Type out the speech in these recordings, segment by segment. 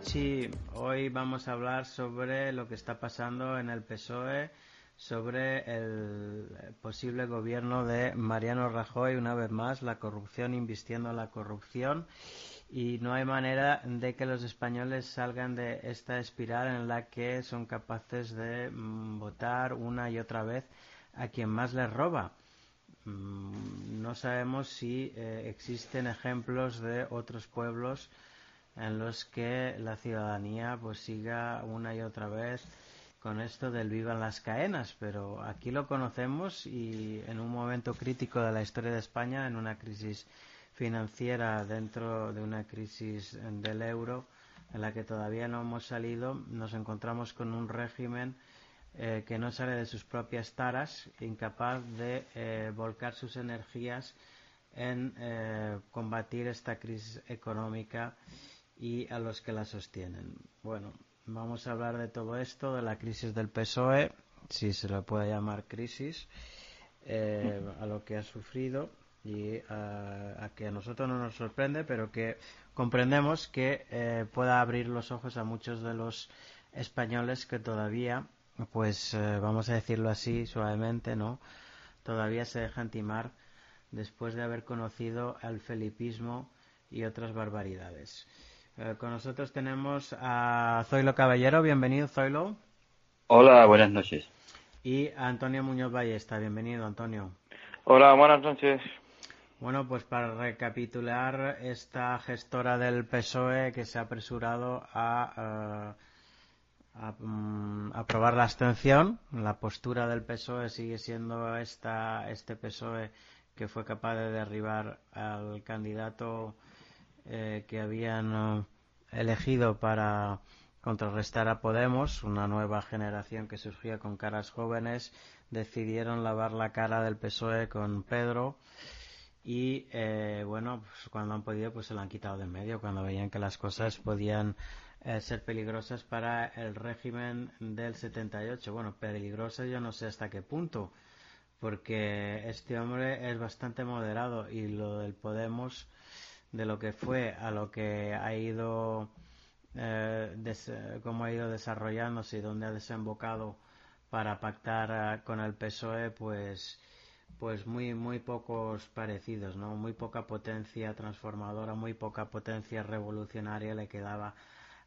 Gramsci. Hoy vamos a hablar sobre lo que está pasando en el PSOE, sobre el posible gobierno de Mariano Rajoy, una vez más, la corrupción, invistiendo en la corrupción. Y no hay manera de que los españoles salgan de esta espiral en la que son capaces de mm, votar una y otra vez a quien más les roba. Mm, no sabemos si eh, existen ejemplos de otros pueblos en los que la ciudadanía pues siga una y otra vez con esto del vivan las caenas, pero aquí lo conocemos y en un momento crítico de la historia de España, en una crisis financiera dentro de una crisis del euro en la que todavía no hemos salido, nos encontramos con un régimen eh, que no sale de sus propias taras, incapaz de eh, volcar sus energías en eh, combatir esta crisis económica y a los que la sostienen. Bueno, vamos a hablar de todo esto, de la crisis del PSOE, si se le puede llamar crisis, a lo que ha sufrido y a, que a nosotros no nos sorprende, pero que comprendemos que pueda abrir los ojos a muchos de los españoles que todavía pues eh, vamos a decirlo así suavemente, ¿no? Todavía se dejan timar después de haber conocido al felipismo y otras barbaridades. Eh, con nosotros tenemos a Zoilo Caballero. Bienvenido, Zoilo. Hola, buenas noches. Y a Antonio Muñoz Ballesta. Bienvenido, Antonio. Hola, buenas noches. Bueno, pues para recapitular, esta gestora del PSOE que se ha apresurado a... Mm, aprobar la abstención. La postura del PSOE sigue siendo esta, este PSOE que fue capaz de derribar al candidato eh, que habían eh, elegido para contrarrestar a Podemos, una nueva generación que surgía con caras jóvenes, decidieron lavar la cara del PSOE con Pedro y eh, bueno, pues cuando han podido pues se lo han quitado de medio, cuando veían que las cosas podían eh, ser peligrosas para el régimen del 78. Bueno, peligrosas yo no sé hasta qué punto, porque este hombre es bastante moderado y lo del Podemos, de lo que fue a lo que ha ido, eh, cómo ha ido desarrollándose y dónde ha desembocado para pactar eh, con el PSOE, pues pues muy muy pocos parecidos, ¿no? Muy poca potencia transformadora, muy poca potencia revolucionaria le quedaba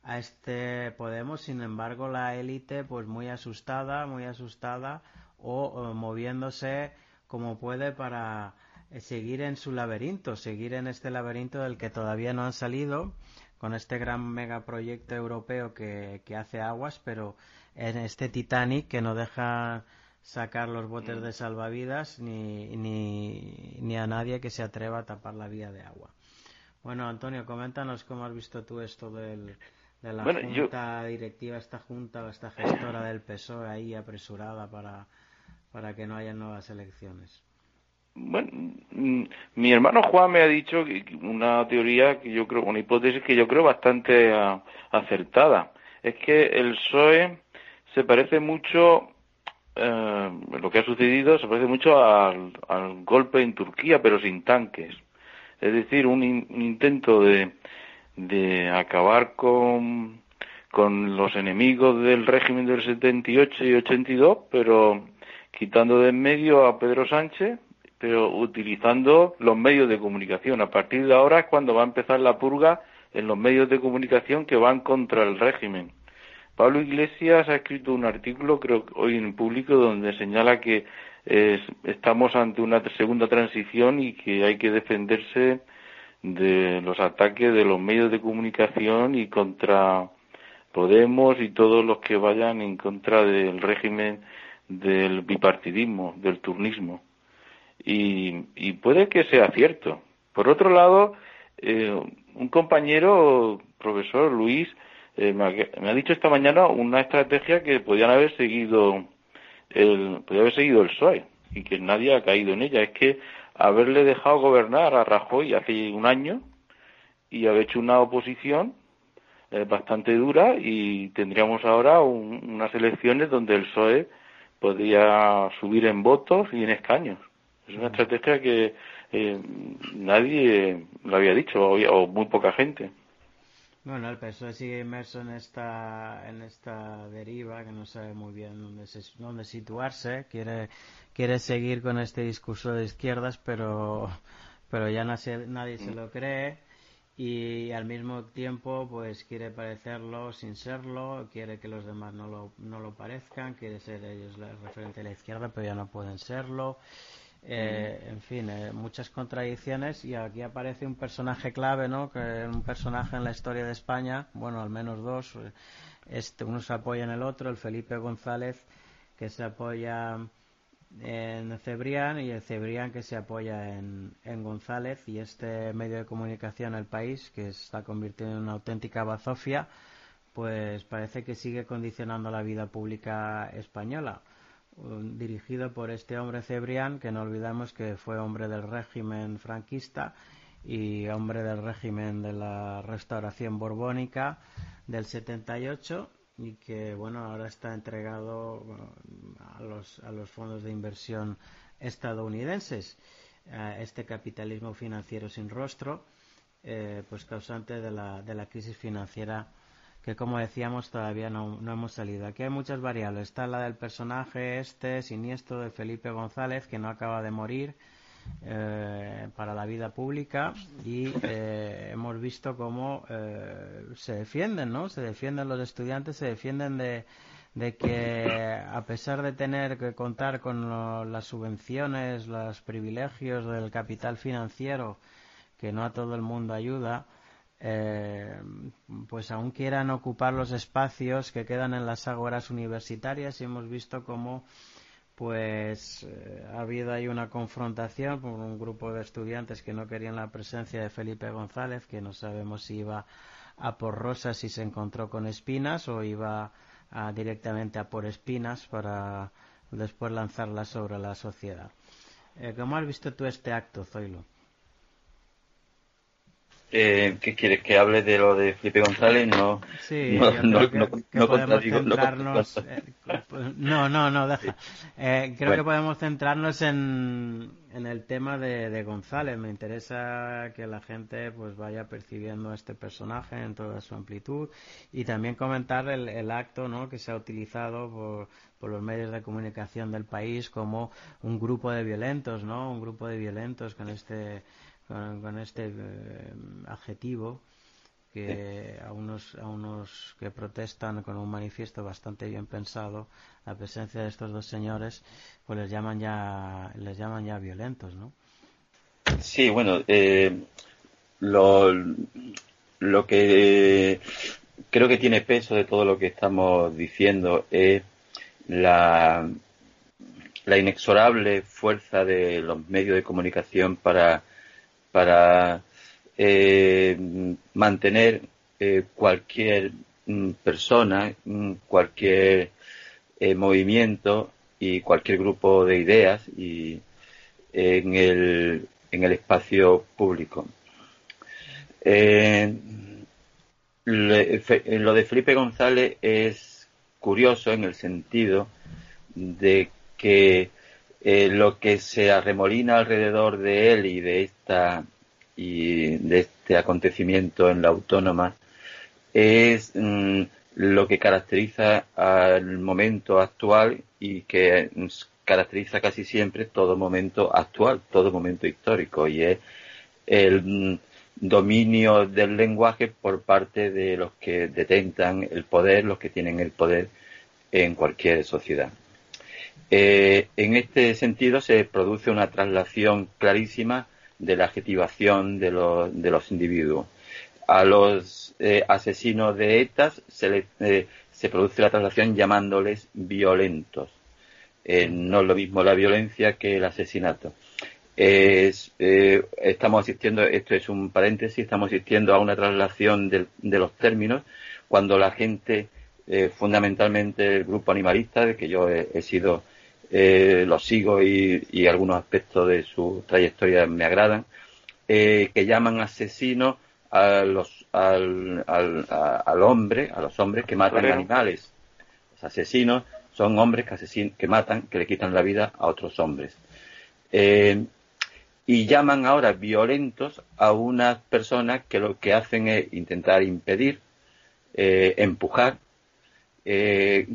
a este Podemos, sin embargo, la élite, pues muy asustada, muy asustada, o, moviéndose como puede para seguir en su laberinto, seguir en este laberinto del que todavía no han salido, con este gran megaproyecto europeo que, que hace aguas, pero en este Titanic que no deja sacar los botes de salvavidas ni, ni, ni a nadie que se atreva a tapar la vía de agua. Bueno, Antonio, coméntanos cómo has visto tú esto del, de la junta directiva, esta junta o esta gestora del PSOE ahí apresurada para, para que no haya nuevas elecciones. Bueno, mm, mi hermano Juan me ha dicho una teoría que yo creo, una hipótesis que yo creo bastante acertada. Es que el PSOE se parece mucho, eh, lo que ha sucedido se parece mucho al, golpe en Turquía, pero sin tanques. Es decir, un, intento de, de acabar con, con los enemigos del régimen del 78 y 82, pero quitando de en medio a Pedro Sánchez, pero utilizando los medios de comunicación. A partir de ahora es cuando va a empezar la purga en los medios de comunicación que van contra el régimen. Pablo Iglesias ha escrito un artículo, creo que hoy en público, donde señala que estamos ante una segunda transición y que hay que defenderse de los ataques de los medios de comunicación y contra Podemos y todos los que vayan en contra del régimen del bipartidismo, del turnismo. Y, puede que sea cierto. Por otro lado, eh, un compañero, profesor Luis, eh, me, ha, dicho esta mañana una estrategia que podían haber seguido el, podía haber seguido el PSOE y que nadie ha caído en ella. Es que haberle dejado gobernar a Rajoy hace un año y haber hecho una oposición eh, bastante dura y tendríamos ahora unas elecciones donde el PSOE podría subir en votos y en escaños. Es una estrategia que eh, nadie lo había dicho o, muy poca gente. Bueno, el PSOE sigue inmerso en esta, en esta deriva que no sabe muy bien dónde, dónde situarse. Quiere, quiere seguir con este discurso de izquierdas, pero, pero ya nadie se lo cree y al mismo tiempo pues quiere parecerlo sin serlo, quiere que los demás no lo, no lo parezcan, quiere ser ellos la referente de la izquierda, pero ya no pueden serlo. Eh, en fin, eh, muchas contradicciones y aquí aparece un personaje clave, ¿no? Que un personaje en la historia de España, bueno, al menos dos. Este, uno se apoya en el otro, el Felipe González, que se apoya en Cebrián y el Cebrián que se apoya en, en, González y este medio de comunicación El País que está convirtiendo en una auténtica bazofia pues parece que sigue condicionando la vida pública española dirigido por este hombre Cebrián, que no olvidamos que fue hombre del régimen franquista y hombre del régimen de la restauración borbónica del 78 y que bueno ahora está entregado a los, a los fondos de inversión estadounidenses. Este capitalismo financiero sin rostro eh, pues causante de la, de la crisis financiera que como decíamos todavía no, hemos salido. Aquí hay muchas variables. Está la del personaje este siniestro de Felipe González que no acaba de morir eh, para la vida pública y eh, hemos visto cómo eh, se defienden, ¿no? Se defienden los estudiantes, se defienden de, de que a pesar de tener que contar con las subvenciones, los privilegios del capital financiero que no a todo el mundo ayuda, eh, pues aún quieran ocupar los espacios que quedan en las ágoras universitarias y hemos visto cómo pues eh, ha habido ahí una confrontación con un grupo de estudiantes que no querían la presencia de Felipe González, que no sabemos si iba a por rosas y se encontró con espinas o iba directamente a por espinas para después lanzarlas sobre la sociedad. Eh, ¿Cómo has visto tú este acto, Zoilo? Eh, ¿Qué quieres? ¿Que hable de lo de Felipe González? No, sí, no, no, que, no, podemos centrarnos. Eh, no, no, no, deja. Eh, creo que podemos centrarnos en, en el tema de, de, González. Me interesa que la gente pues vaya percibiendo a este personaje en toda su amplitud y también comentar el, el acto ¿no? que se ha utilizado por, por los medios de comunicación del país como un grupo de violentos, ¿no? Un grupo de violentos con este con, este eh, adjetivo que a unos a unos que protestan con un manifiesto bastante bien pensado la presencia de estos dos señores pues les llaman ya les llaman ya violentos no sí bueno eh, lo lo que creo que tiene peso de todo lo que estamos diciendo es la la inexorable fuerza de los medios de comunicación para para eh, mantener eh, cualquier mm, persona, mm, cualquier eh, movimiento y cualquier grupo de ideas y, en, el, en el espacio público. lo de Felipe González es curioso en el sentido de que eh, lo que se arremolina alrededor de él y de esta y de este acontecimiento en la autónoma es mm, lo que caracteriza al momento actual y que caracteriza casi siempre todo momento actual, todo momento histórico y es el mm, dominio del lenguaje por parte de los que detentan el poder, los que tienen el poder en cualquier sociedad. Eh, en este sentido se produce una traslación clarísima de la adjetivación de los, de los individuos. A los eh, asesinos de ETA se, eh, se produce la traslación llamándoles violentos. no es lo mismo la violencia que el asesinato. estamos asistiendo, esto es un paréntesis, estamos asistiendo a una traslación de, de los términos cuando la gente, fundamentalmente el grupo animalista, de que yo he sido eh, lo sigo y, algunos aspectos de su trayectoria me agradan, eh, que llaman asesinos a los, al, al, hombre, a los hombres que matan animales. Los asesinos son hombres que, que matan, que le quitan la vida a otros hombres. Eh, y llaman ahora violentos a unas personas que lo que hacen es intentar impedir, empujar,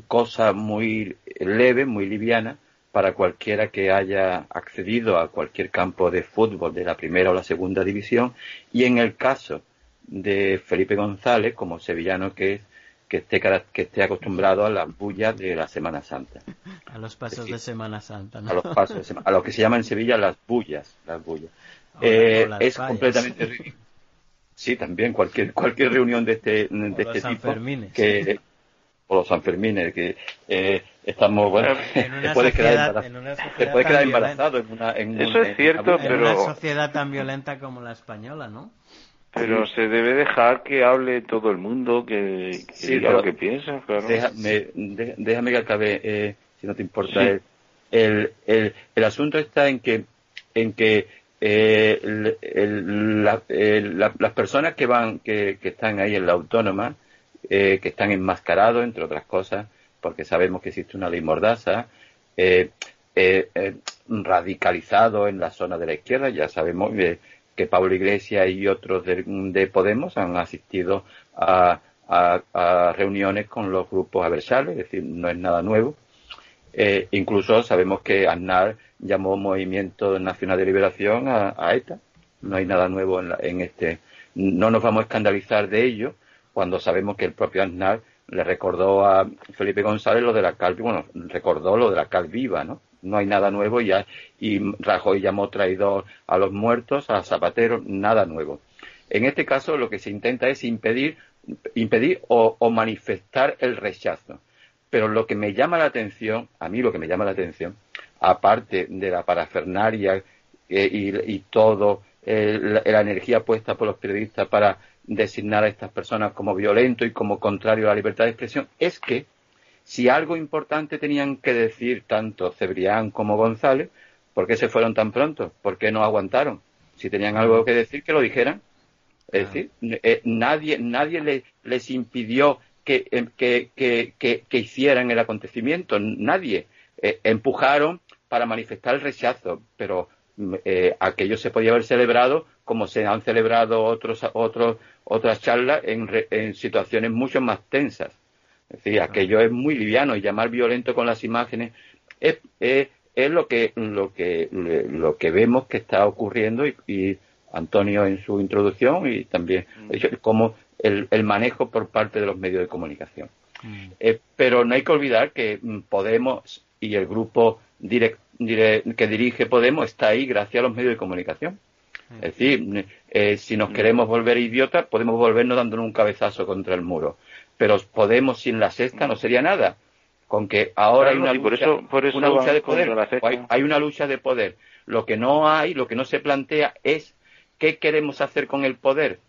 cosa muy leve, muy liviana, para cualquiera que haya accedido a cualquier campo de fútbol de la primera o la segunda división y en el caso de Felipe González como sevillano que es que esté, que esté acostumbrado a las bullas de la Semana Santa. A los pasos de Semana Santa, ¿no? A los pasos, a lo que se llama en Sevilla las bullas, las bullas. Eh, es completamente Sí, también cualquier cualquier reunión de este de este tipo que o los Sanfermines, que eh, estamos, bueno, te puedes quedar embarazado en una... En Eso es cierto, pero... En una sociedad tan violenta como la española, ¿no? Pero se debe dejar que hable todo el mundo, que, diga lo que piensa, claro. Déjame, déjame que acabe, eh, si no te importa. El, el, el, asunto está en que, en que eh, el, las personas que van, que, que están ahí en la autónoma, eh, que están enmascarados, entre otras cosas, porque sabemos que existe una ley mordaza, eh, eh, eh radicalizado en la zona de la izquierda. Ya sabemos que Pablo Iglesias y otros de, Podemos han asistido a, reuniones con los grupos adversarios, es decir, no es nada nuevo. incluso sabemos que Aznar llamó Movimiento Nacional de Liberación a, ETA. No hay nada nuevo en, en este. No nos vamos a escandalizar de ello, cuando sabemos que el propio Aznar le recordó a Felipe González lo de la cal, bueno, recordó lo de la cal viva, ¿no? No hay nada nuevo ya, y Rajoy llamó traidor a los muertos, a Zapatero, nada nuevo. En este caso lo que se intenta es impedir, impedir o, manifestar el rechazo. Pero lo que me llama la atención, a mí lo que me llama la atención, aparte de la parafernaria eh, y, y, todo, eh, la energía puesta por los periodistas para designar a estas personas como violento y como contrario a la libertad de expresión, es que si algo importante tenían que decir tanto Cebrián como González, ¿por qué se fueron tan pronto? ¿Por qué no aguantaron? Si tenían algo que decir, que lo dijeran. Es decir, eh, nadie, nadie les impidió que, em, que, que, que, hicieran el acontecimiento, nadie. Eh, empujaron para manifestar el rechazo, pero eh, aquello se podía haber celebrado como se han celebrado otros, otros, otras charlas en, en situaciones mucho más tensas. Es decir, aquello es muy liviano y llamar violento con las imágenes es, es, es lo, que, lo, que, lo que vemos que está ocurriendo y, Antonio en su introducción y también mm. como el, el, manejo por parte de los medios de comunicación. Mm. Eh, pero no hay que olvidar que mm, Podemos y el grupo direct, que dirige Podemos está ahí gracias a los medios de comunicación. Es decir, eh, si nos queremos volver idiotas, podemos volvernos dándonos un cabezazo contra el muro. Pero Podemos sin la sexta no sería nada. Con que ahora hay una lucha, una lucha de poder. Hay, una lucha de poder. Lo que no hay, lo que no se plantea es qué queremos hacer con el poder.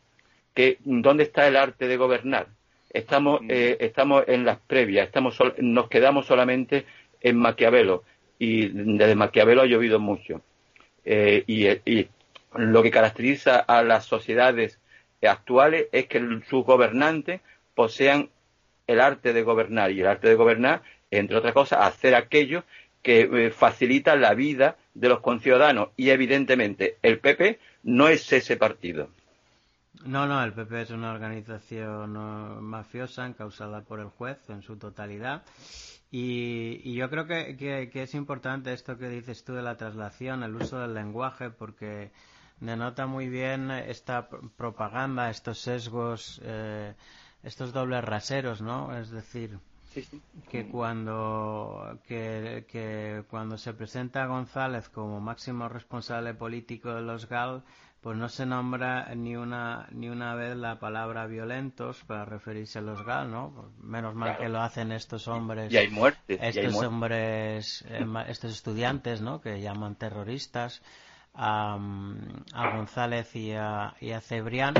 Que, ¿Dónde está el arte de gobernar? Estamos, mm. eh, estamos en las previas, estamos nos quedamos solamente en Maquiavelo y desde Maquiavelo ha llovido mucho. Eh, y, lo que caracteriza a las sociedades actuales es que sus gobernantes posean el arte de gobernar. Y el arte de gobernar, entre otras cosas, hacer aquello que eh, facilita la vida de los conciudadanos. Y evidentemente el PP no es ese partido. No, no, el PP es una organización mafiosa encausada por el juez en su totalidad. Y, yo creo que, es importante esto que dices tú de la traslación, el uso del lenguaje, porque denota muy bien esta propaganda, estos sesgos, eh, estos dobles raseros, ¿no? Es decir, que cuando que, cuando se presenta a González como máximo responsable político de los GAL, pues no se nombra ni una ni una vez la palabra violentos para referirse a los GAL, ¿no? Menos mal que lo hacen estos hombres. Y hay muertes. Estos hombres, eh, estos estudiantes, ¿no? Que llaman terroristas a, a González y a, y a Cebrián.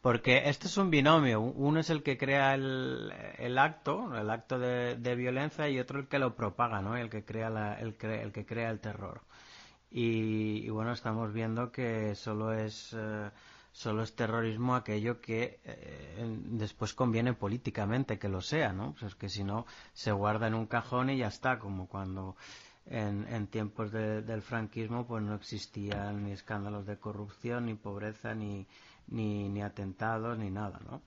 Porque esto es un binomio. Uno es el que crea el, acto, el acto de, violencia, y otro el que lo propaga, ¿no? El que crea la, el, el que crea el terror. Y, bueno, estamos viendo que solo es, eh, solo es terrorismo aquello que eh, después conviene políticamente que lo sea, ¿no? Pues es que si no, se guarda en un cajón y ya está, como cuando en, en tiempos del franquismo pues no existían ni escándalos de corrupción, ni pobreza, ni, ni, ni atentados, ni nada, ¿no?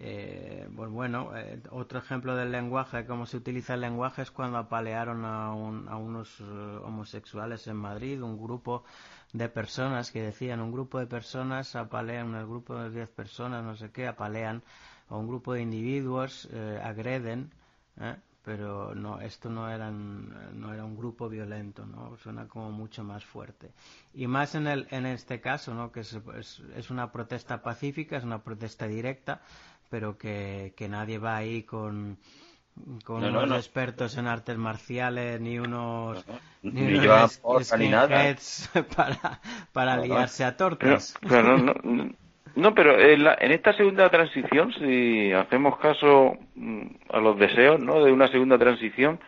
Eh, pues bueno, eh, otro ejemplo del lenguaje, cómo se utiliza el lenguaje es cuando apalearon a, unos eh, homosexuales en Madrid, un grupo de personas que decían, un grupo de personas apalean, un grupo de 10 personas, no sé qué, apalean a un grupo de individuos, agreden, pero no, esto no, eran, no era un grupo violento, ¿no? Suena como mucho más fuerte. Y más en, el, en este caso, ¿no? Que es, es una protesta pacífica, es una protesta directa, pero que, que nadie va ahí con, con unos expertos en artes marciales ni unos ni, ni unos para, para liarse a tortas. no, pero en, en, esta segunda transición, si hacemos caso mm, a los deseos ¿no? de una segunda transición,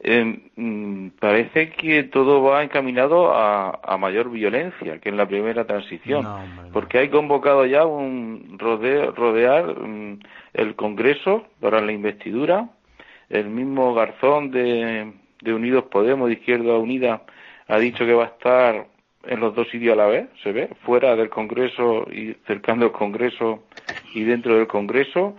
eh, mm, parece que todo va encaminado a, mayor violencia que en la primera transición, porque hay convocado ya un rodear mm, el Congreso para la investidura. El mismo Garzón de, de Unidos Podemos, de Izquierda Unida, ha dicho que va a estar en los dos sitios a la vez, se ve, fuera del Congreso y cercando el Congreso y dentro del Congreso.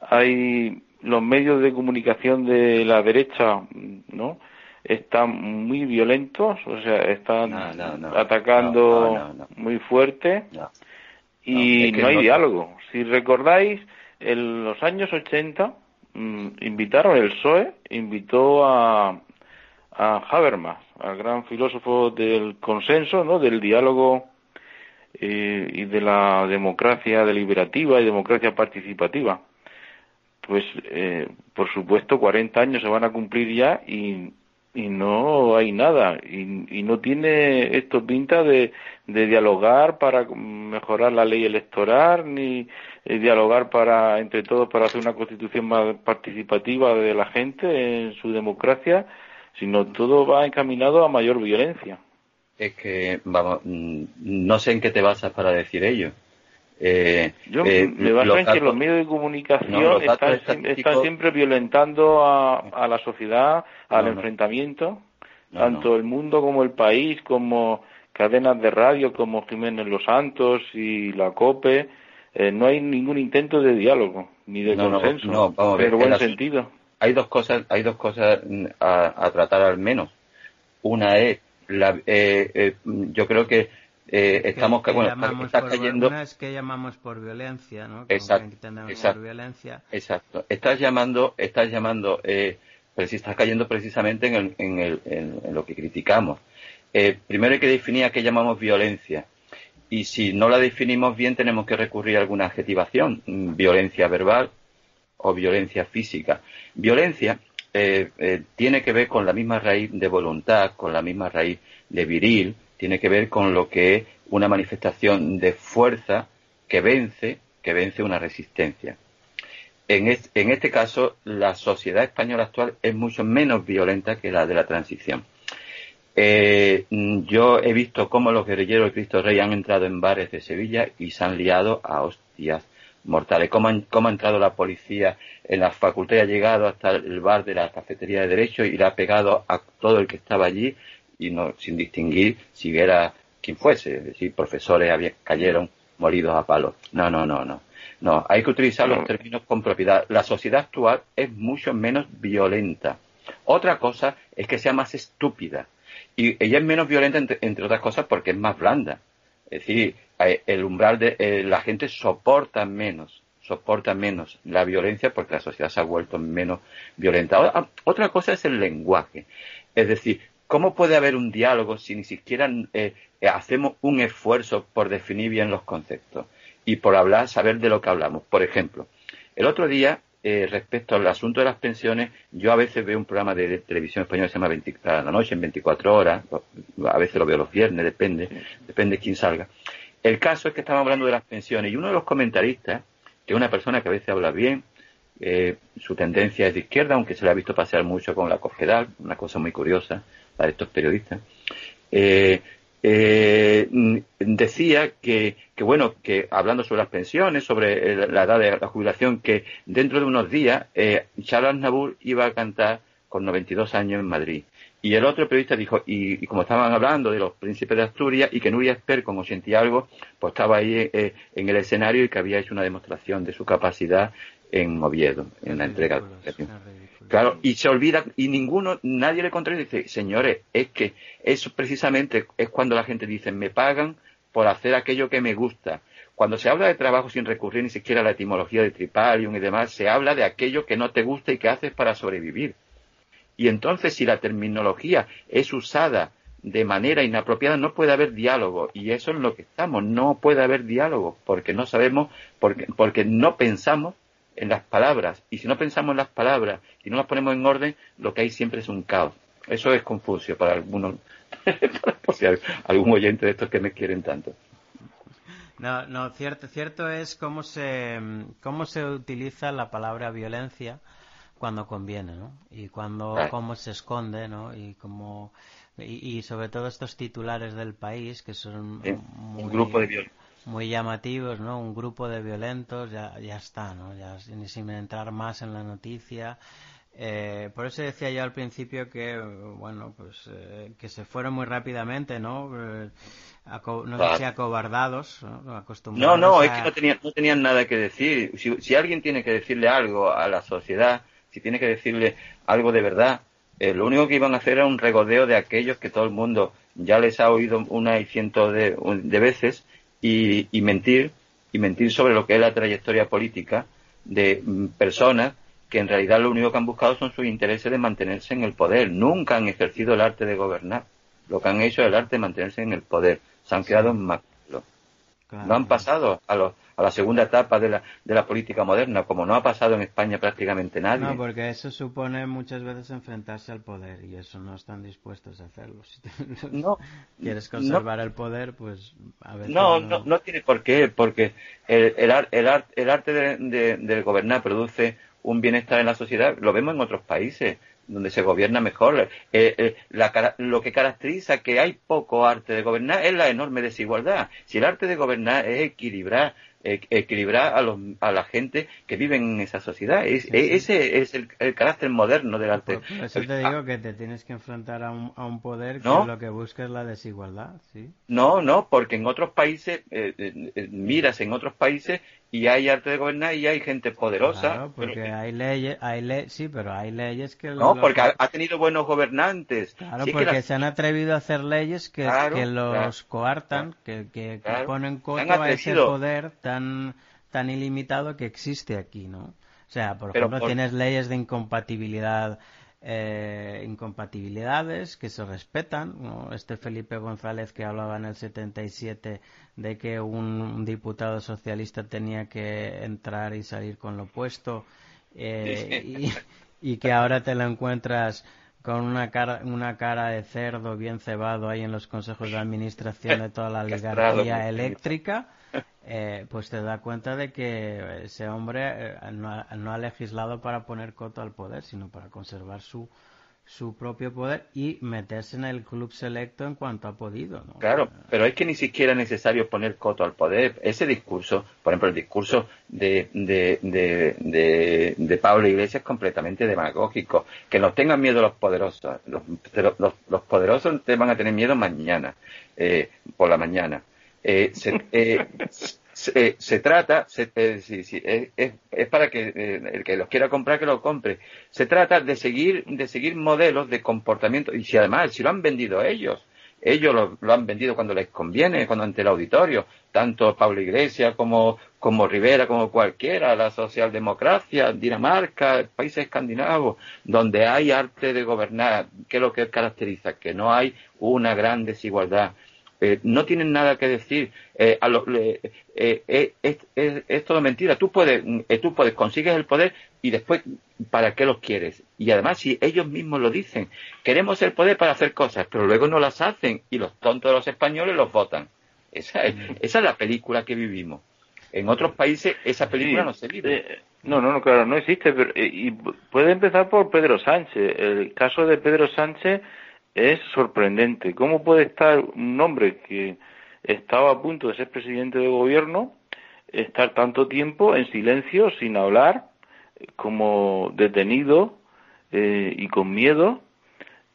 Hay los medios de comunicación de la derecha, ¿no? Están muy violentos, o sea, están atacando muy fuerte y no, hay diálogo. Si recordáis, en los años 80 mm, invitaron, el PSOE invitó a, a Habermas, al gran filósofo del consenso, ¿no? Del diálogo eh, y de la democracia deliberativa y democracia participativa pues eh, por supuesto 40 años se van a cumplir ya y, no hay nada y, y, no tiene esto pinta de, de dialogar para mejorar la ley electoral ni eh, dialogar para entre todos para hacer una constitución más participativa de la gente en su democracia sino todo va encaminado a mayor violencia es que vamos mm, no sé en qué te basas para decir ello eh, Yo eh, me baso en que los medios de comunicación están, siempre violentando a, la sociedad, al enfrentamiento, tanto el mundo como el país, como cadenas de radio como Jiménez Los Santos y la COPE. Eh, no hay ningún intento de diálogo ni de consenso, pero buen sentido. Hay dos cosas, hay dos cosas mm, a, tratar al menos. Una es, la, eh, yo creo que eh, estamos que, bueno, está, cayendo una es que llamamos por violencia no exacto exacto, violencia. exacto estás llamando estás llamando eh, pero si estás cayendo precisamente en, el, en, el, en, lo que criticamos eh, primero hay que definir a qué llamamos violencia y si no la definimos bien tenemos que recurrir a alguna adjetivación mm, violencia verbal o violencia física violencia eh, eh, tiene que ver con la misma raíz de voluntad con la misma raíz de viril tiene que ver con lo que es una manifestación de fuerza que vence, que vence una resistencia. En, este caso, la sociedad española actual es mucho menos violenta que la de la transición. Eh, yo he visto cómo los guerrilleros de Cristo Rey han entrado en bares de Sevilla y se han liado a hostias mortales. ¿Cómo, ha entrado la policía en la facultad y ha llegado hasta el bar de la cafetería de Derecho y le ha pegado a todo el que estaba allí y no, sin distinguir si era quien fuese, es decir, profesores había, cayeron molidos a palos. No, no, no, no. No, hay que utilizar los términos con propiedad. La sociedad actual es mucho menos violenta. Otra cosa es que sea más estúpida. Y ella es menos violenta, entre, otras cosas, porque es más blanda. Es decir, el umbral de eh, la gente soporta menos, soporta menos la violencia porque la sociedad se ha vuelto menos violenta. Otra cosa es el lenguaje. Es decir, ¿cómo puede haber un diálogo si ni siquiera eh, hacemos un esfuerzo por definir bien los conceptos y por hablar, saber de lo que hablamos? Por ejemplo, el otro día eh, respecto al asunto de las pensiones, yo a veces veo un programa de, televisión española que se llama 20, la noche en 24 horas, a veces lo veo los viernes, depende, depende de quién salga. El caso es que estamos hablando de las pensiones y uno de los comentaristas, que es una persona que a veces habla bien, eh, su tendencia es de izquierda, aunque se le ha visto pasear mucho con la COGEDAL, una cosa muy curiosa para estos periodistas, eh, eh, decía que, que, bueno, que hablando sobre las pensiones, sobre la edad de la jubilación, que dentro de unos días eh, Charles Nabur iba a cantar con 92 años en Madrid. Y el otro periodista dijo, y, como estaban hablando de los príncipes de Asturias, y que Nuria Esper, con 80 y algo, pues estaba ahí eh, en el escenario y que había hecho una demostración de su capacidad en Oviedo, en la entrega. Claro, y se olvida, y ninguno, nadie le contradice, dice, señores, es que eso precisamente es cuando la gente dice, me pagan por hacer aquello que me gusta. Cuando se habla de trabajo sin recurrir ni siquiera a la etimología de tripalium y demás, se habla de aquello que no te gusta y que haces para sobrevivir. Y entonces, si la terminología es usada de manera inapropiada, no puede haber diálogo. Y eso es lo que estamos. No puede haber diálogo porque no sabemos, porque, porque no pensamos en las palabras. Y si no pensamos en las palabras y no las ponemos en orden, lo que hay siempre es un caos. Eso es Confucio para algunos, algún oyente de estos que me quieren tanto. No, no, cierto, cierto es cómo se, cómo se utiliza la palabra violencia cuando conviene, ¿no? Y cuando, cómo se esconde, ¿no? Y cómo, y, sobre todo estos titulares del país que son un grupo de violentos muy llamativos, ¿no? Un grupo de violentos, ya, ya está, ¿no? Ya sin, sin entrar más en la noticia. Eh, por eso decía yo al principio que, bueno, pues eh, que se fueron muy rápidamente, ¿no? Eh, no sé si acobardados, ¿no? Acostumbrados no, no, es que no tenían, no tenían nada que decir. Si, si, alguien tiene que decirle algo a la sociedad, si tiene que decirle algo de verdad, lo único que iban a hacer era un regodeo de aquellos que todo el mundo ya les ha oído una y ciento de, de veces y, mentir, y mentir sobre lo que es la trayectoria política de mm, personas que en realidad lo único que han buscado son sus intereses de mantenerse en el poder. Nunca han ejercido el arte de gobernar. Lo que han hecho es el arte de mantenerse en el poder. Se han quedado en no han pasado a los a la segunda etapa de la, de la política moderna, como no ha pasado en España prácticamente nadie. No, porque eso supone muchas veces enfrentarse al poder y eso no están dispuestos a hacerlo. Si no, quieres conservar el poder, pues a veces. No, no, no, tiene por qué, porque el, el, el, el arte de, de gobernar produce un bienestar en la sociedad, lo vemos en otros países donde se gobierna mejor. Eh, eh, lo que caracteriza que hay poco arte de gobernar es la enorme desigualdad. Si el arte de gobernar es equilibrar equilibrar a, los, a la gente que vive en esa sociedad. Es, Ese es el, carácter moderno del arte. Por, eso te digo que te tienes que enfrentar a un, a un poder que lo que busca es la desigualdad. ¿sí? No, no, porque en otros países, eh, miras en otros países y hay arte de gobernar y hay gente poderosa. Claro, porque hay leyes, hay le sí, pero hay leyes que... No, porque ha, tenido buenos gobernantes. Claro, porque se han atrevido a hacer leyes que, que los coartan, que, que, ponen coto a ese poder tan, tan ilimitado que existe aquí, ¿no? O sea, por ejemplo, tienes leyes de incompatibilidad eh, incompatibilidades que se respetan. Este Felipe González que hablaba en el 77 de que un, diputado socialista tenía que entrar y salir con lo opuesto eh, y, que ahora te lo encuentras con una cara, una cara de cerdo bien cebado ahí en los consejos de administración de toda la oligarquía eléctrica, eh, pues te da cuenta de que ese hombre eh, no, ha, legislado para poner coto al poder, sino para conservar su, su propio poder y meterse en el club selecto en cuanto ha podido. Claro, pero es que ni siquiera es necesario poner coto al poder. Ese discurso, por ejemplo, el discurso de, de, de, Pablo Iglesias es completamente demagógico. Que nos tengan miedo los poderosos. Los, los, poderosos te van a tener miedo mañana, eh, por la mañana. Eh, eh, se, se trata, se, eh, es, es, para que eh, el que los quiera comprar que lo compre. Se trata de seguir, de seguir modelos de comportamiento y si además si lo han vendido ellos, ellos lo, han vendido cuando les conviene, cuando ante el auditorio, tanto Pablo Iglesias como, como Rivera, como cualquiera, la socialdemocracia, Dinamarca, países escandinavos, donde hay arte de gobernar, ¿qué es lo que caracteriza? Que no hay una gran desigualdad eh, no tienen nada que decir. Eh, a eh, es, todo mentira. Tú puedes, tú puedes, consigues el poder y después, ¿para qué los quieres? Y además, si ellos mismos lo dicen, queremos el poder para hacer cosas, pero luego no las hacen y los tontos de los españoles los votan. Esa es, mm. esa es la película que vivimos. En otros países esa película no se vive. no, no, no, claro, no existe. Pero, y puede empezar por Pedro Sánchez. El caso de Pedro Sánchez es sorprendente. ¿Cómo puede estar un hombre que estaba a punto de ser presidente de gobierno, estar tanto tiempo en silencio, sin hablar, como detenido eh, y con miedo,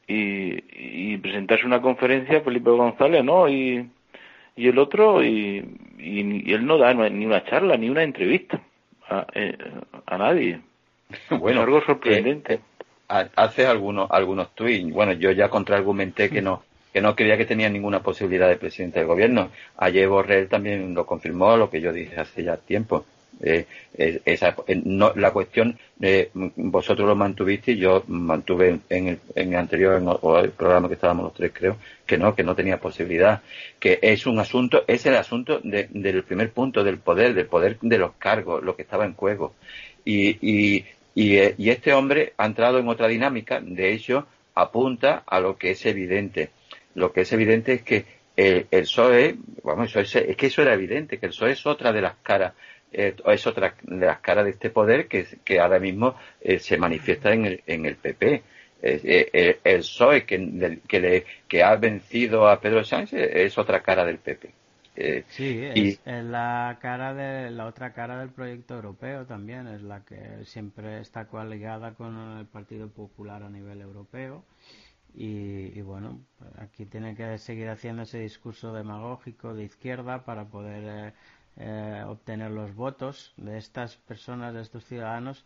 y, presentarse una conferencia Felipe González, ¿no? Y, y el otro, y, y, él no da ni una charla, ni una entrevista a, eh, a nadie. Bueno, algo sorprendente hace algunos algunos tweets. Bueno, yo ya contraargumenté que no que no creía que tenía ninguna posibilidad de presidente del gobierno. Ayer Borrell también lo confirmó, lo que yo dije hace ya tiempo. Eh, esa, eh, no, la cuestión, eh, vosotros lo mantuviste y yo mantuve en el, en el anterior o el programa que estábamos los tres, creo, que no, que no tenía posibilidad. Que es un asunto, es el asunto del primer punto, del poder, del poder de los cargos, lo que estaba en juego. Y, y, eh, y, este hombre ha entrado en otra dinámica, de hecho, apunta a lo que es evidente. Lo que es evidente es que el, el PSOE, vamos, es, que eso era evidente, que el PSOE es otra de las caras, eh, es otra de las caras de este poder que, ahora mismo eh, se manifiesta en el, en el PP. el, el PSOE que, que, le, que ha vencido a Pedro Sánchez es otra cara del PP. Eh, sí, es, la cara de la otra cara del proyecto europeo también, es la que siempre está coaligada con el Partido Popular a nivel europeo. Y, bueno, aquí tiene que seguir haciendo ese discurso demagógico de izquierda para poder eh, eh, obtener los votos de estas personas, de estos ciudadanos.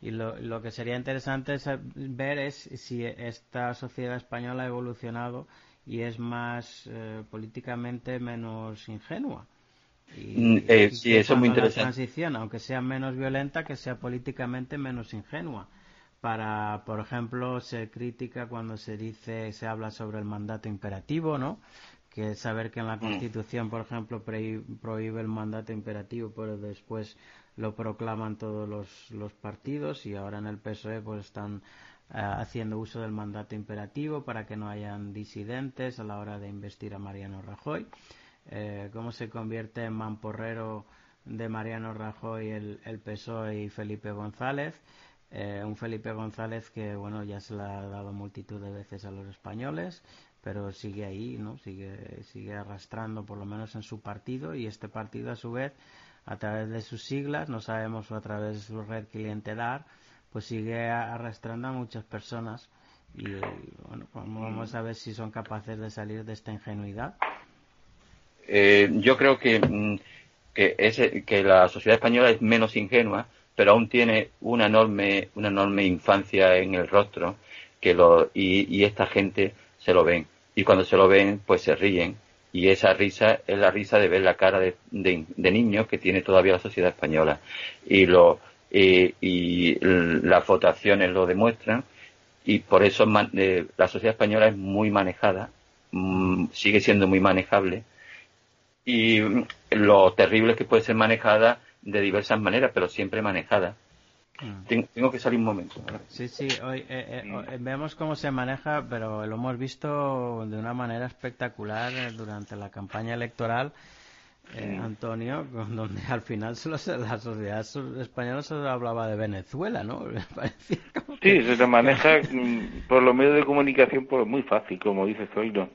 Y lo, lo que sería interesante ver es si esta sociedad española ha evolucionado y es más eh, políticamente menos ingenua. Y, mm, eh, sí, eso es muy interesante. La transición, aunque sea menos violenta, que sea políticamente menos ingenua. Para, por ejemplo, ser crítica cuando se dice, se habla sobre el mandato imperativo, ¿no? Que saber que en la mm. Constitución, por ejemplo, prohíbe el mandato imperativo, pero después lo proclaman todos los, los partidos y ahora en el PSOE pues están haciendo uso del mandato imperativo para que no hayan disidentes a la hora de investir a Mariano Rajoy. Eh, cómo se convierte en mamporrero de Mariano Rajoy el, el PSOE y Felipe González. Eh, un Felipe González que bueno ya se le ha dado multitud de veces a los españoles pero sigue ahí no sigue sigue arrastrando por lo menos en su partido y este partido a su vez a través de sus siglas no sabemos a través de su red clientelar pues sigue arrastrando a muchas personas y bueno, vamos a ver si son capaces de salir de esta ingenuidad. Eh, yo creo que, mm, que, que la sociedad española es menos ingenua, pero aún tiene una enorme, una enorme infancia en el rostro que lo, y, esta gente se lo ven. Y cuando se lo ven, pues se ríen. Y esa risa es la risa de ver la cara de, de, de niños que tiene todavía la sociedad española. Y lo, y las votaciones lo demuestran y por eso eh, la sociedad española es muy manejada, mm, sigue siendo muy manejable y lo terrible es que puede ser manejada de diversas maneras, pero siempre manejada. Mm. Tengo, que salir un momento. Sí, sí, hoy eh, eh, vemos cómo se maneja, pero lo hemos visto de una manera espectacular durante la campaña electoral eh, Antonio, donde al final solo la sociedad española solo hablaba de Venezuela, ¿no? Sí, se maneja mm, por los medios de comunicación pues muy fácil, como dice Zoilo.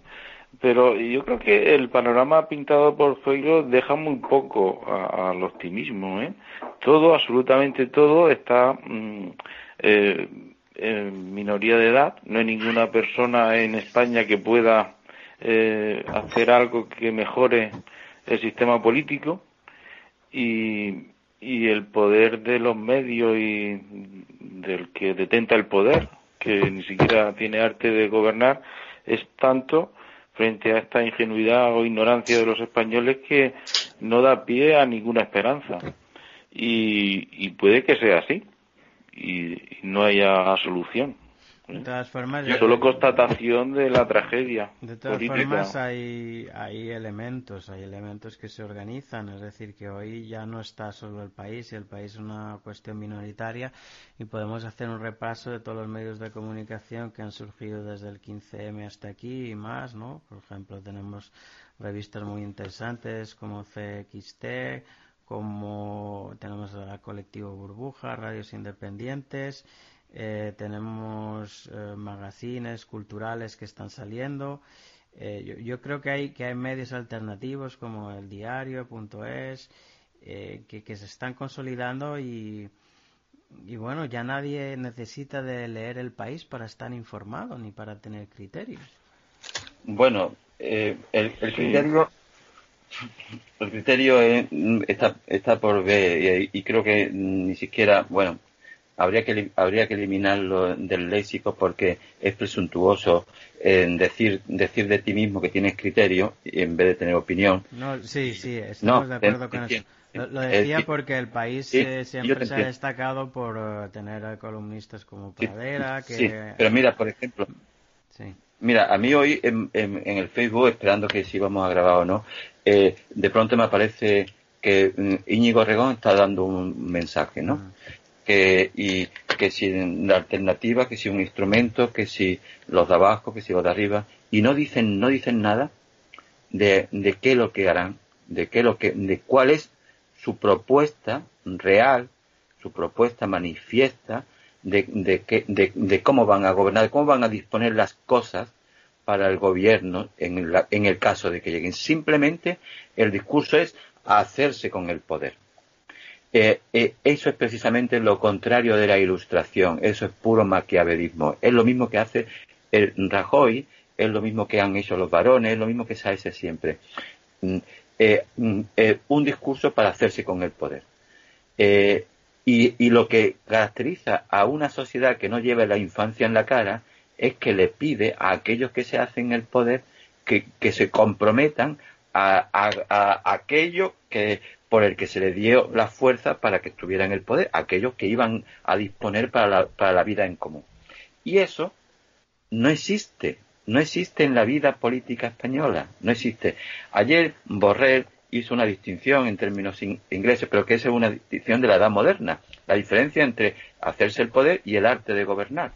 Pero yo creo que el panorama pintado por Zoilo deja muy poco al optimismo. ¿eh? Todo, absolutamente todo, está mm, eh, en minoría de edad. No hay ninguna persona en España que pueda eh, hacer algo que mejore el sistema político y, y el poder de los medios y del que detenta el poder, que ni siquiera tiene arte de gobernar, es tanto frente a esta ingenuidad o ignorancia de los españoles que no da pie a ninguna esperanza. Y, y puede que sea así y, no haya solución. De todas formas, solo constatación de la tragedia. De todas formas, hay, hay elementos, hay elementos que se organizan, es decir, que hoy ya no está solo el país, y el país es una cuestión minoritaria, y podemos hacer un repaso de todos los medios de comunicación que han surgido desde el 15M hasta aquí y más, ¿no? Por ejemplo, tenemos revistas muy interesantes como CXT, como tenemos el colectivo Burbuja, radios independientes, eh, tenemos eh, magazines culturales que están saliendo. Eh, yo, creo que hay, que hay medios alternativos como el diario.es que, que se están consolidando y, y bueno, ya nadie necesita de leer el país para estar informado ni para tener criterios. Bueno, el, criterio el criterio está, está por ver y, creo que ni siquiera, bueno, habría que habría que eliminarlo del léxico porque es presuntuoso en decir decir de ti mismo que tienes criterio en vez de tener opinión. No, sí, sí, estamos de acuerdo con eso. Lo, decía porque el país eh, siempre se ha destacado por eh, tener columnistas como Pradera. Sí, pero mira, por ejemplo, mira, a mí hoy en, el Facebook, esperando que si vamos a grabar o no, eh, de pronto me aparece que mm, Íñigo Regón está dando un mensaje, ¿no? Ah que, y que si la alternativa, que si un instrumento, que si los de abajo, que si los de arriba, y no dicen, no dicen nada de, de qué lo que harán, de qué lo que, de cuál es su propuesta real, su propuesta manifiesta de, de, de, de cómo van a gobernar, cómo van a disponer las cosas para el gobierno en, la, en el caso de que lleguen. Simplemente el discurso es hacerse con el poder. Eh, eh, eso es precisamente lo contrario de la ilustración, eso es puro maquiavelismo. Es lo mismo que hace el Rajoy, es lo mismo que han hecho los varones, es lo mismo que se hace siempre. Mm, eh, mm, un discurso para hacerse con el poder. Y, lo que caracteriza a una sociedad que no lleva la infancia en la cara es que le pide a aquellos que se hacen el poder que, se comprometan a, a aquello que por el que se le dio la fuerza para que estuviera en el poder, aquellos que iban a disponer para la, para la vida en común. Y eso no existe, no existe en la vida política española, no existe. Ayer Borrell hizo una distinción en términos ingleses, pero que esa es una distinción de la edad moderna, la diferencia entre hacerse el poder y el arte de gobernar.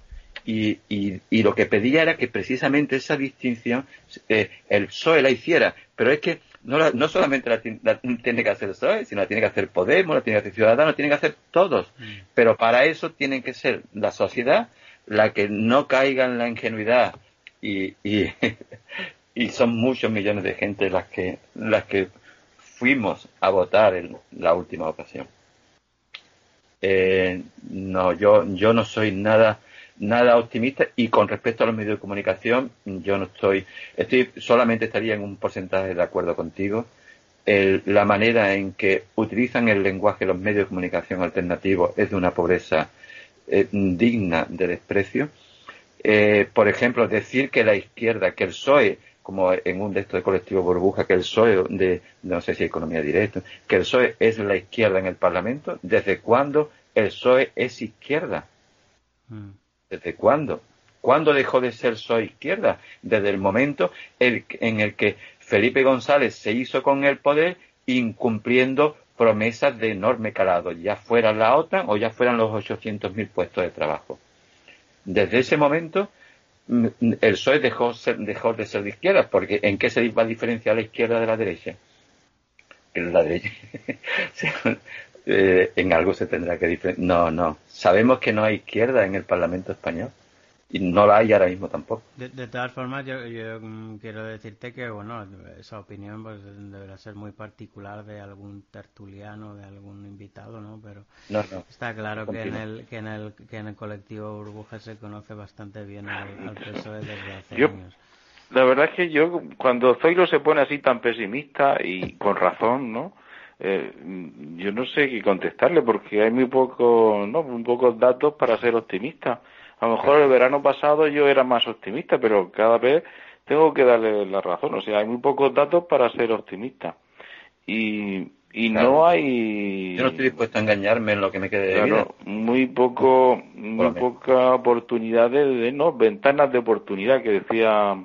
Y, y, lo que pedía era que precisamente esa distinción eh, el PSOE la hiciera, pero es que no, no solamente la, tiene que hacer PSOE, sino la tiene que hacer Podemos, la tiene que hacer Ciudadanos, la tienen que hacer todos. Mm. Pero para eso tiene que ser la sociedad la que no caiga en la ingenuidad y, y, y son muchos millones de gente las que, las que fuimos a votar en la última ocasión. Eh, no, yo, yo no soy nada nada optimista y con respecto a los medios de comunicación yo no estoy, estoy solamente estaría en un porcentaje de acuerdo contigo. la manera en que utilizan el lenguaje los medios de comunicación alternativos es de una pobreza eh, digna de desprecio. Eh, por ejemplo, decir que la izquierda, que el PSOE, como en un estos de colectivo burbuja, que el PSOE de, no sé si economía directa, que el PSOE es la izquierda en el Parlamento, ¿desde cuándo el PSOE es izquierda? Mm. ¿Desde cuándo? ¿Cuándo dejó de ser soy izquierda? Desde el momento en el que Felipe González se hizo con el poder incumpliendo promesas de enorme calado, ya fuera la OTAN o ya fueran los 800.000 puestos de trabajo. Desde ese momento, mm, el PSOE dejó, de ser de izquierda, porque ¿en qué se va a diferenciar la izquierda de la derecha? la derecha eh, en algo se tendrá que diferenciar. No, no. Sabemos que no hay izquierda en el Parlamento español y no la hay ahora mismo tampoco. De, todas formas, yo, mm, quiero decirte que, bueno, esa opinión pues, deberá ser muy particular de algún tertuliano, de algún invitado, ¿no? Pero está claro que en, el, que, en el, que en el colectivo Burbuja se conoce bastante bien al, PSOE desde hace años. La verdad es que yo, cuando Zoilo se pone así tan pesimista y con razón, ¿no? Eh, yo no sé qué contestarle porque hay muy poco, ¿no? Muy pocos datos para ser optimista. A lo mejor el verano pasado yo era más optimista, pero cada vez tengo que darle la razón. O sea, hay muy pocos datos para ser optimista. Y, y no hay. Yo no estoy dispuesto a engañarme en lo que me quede de vida. Muy poco, muy poca oportunidad de, no, ventanas de oportunidad que decía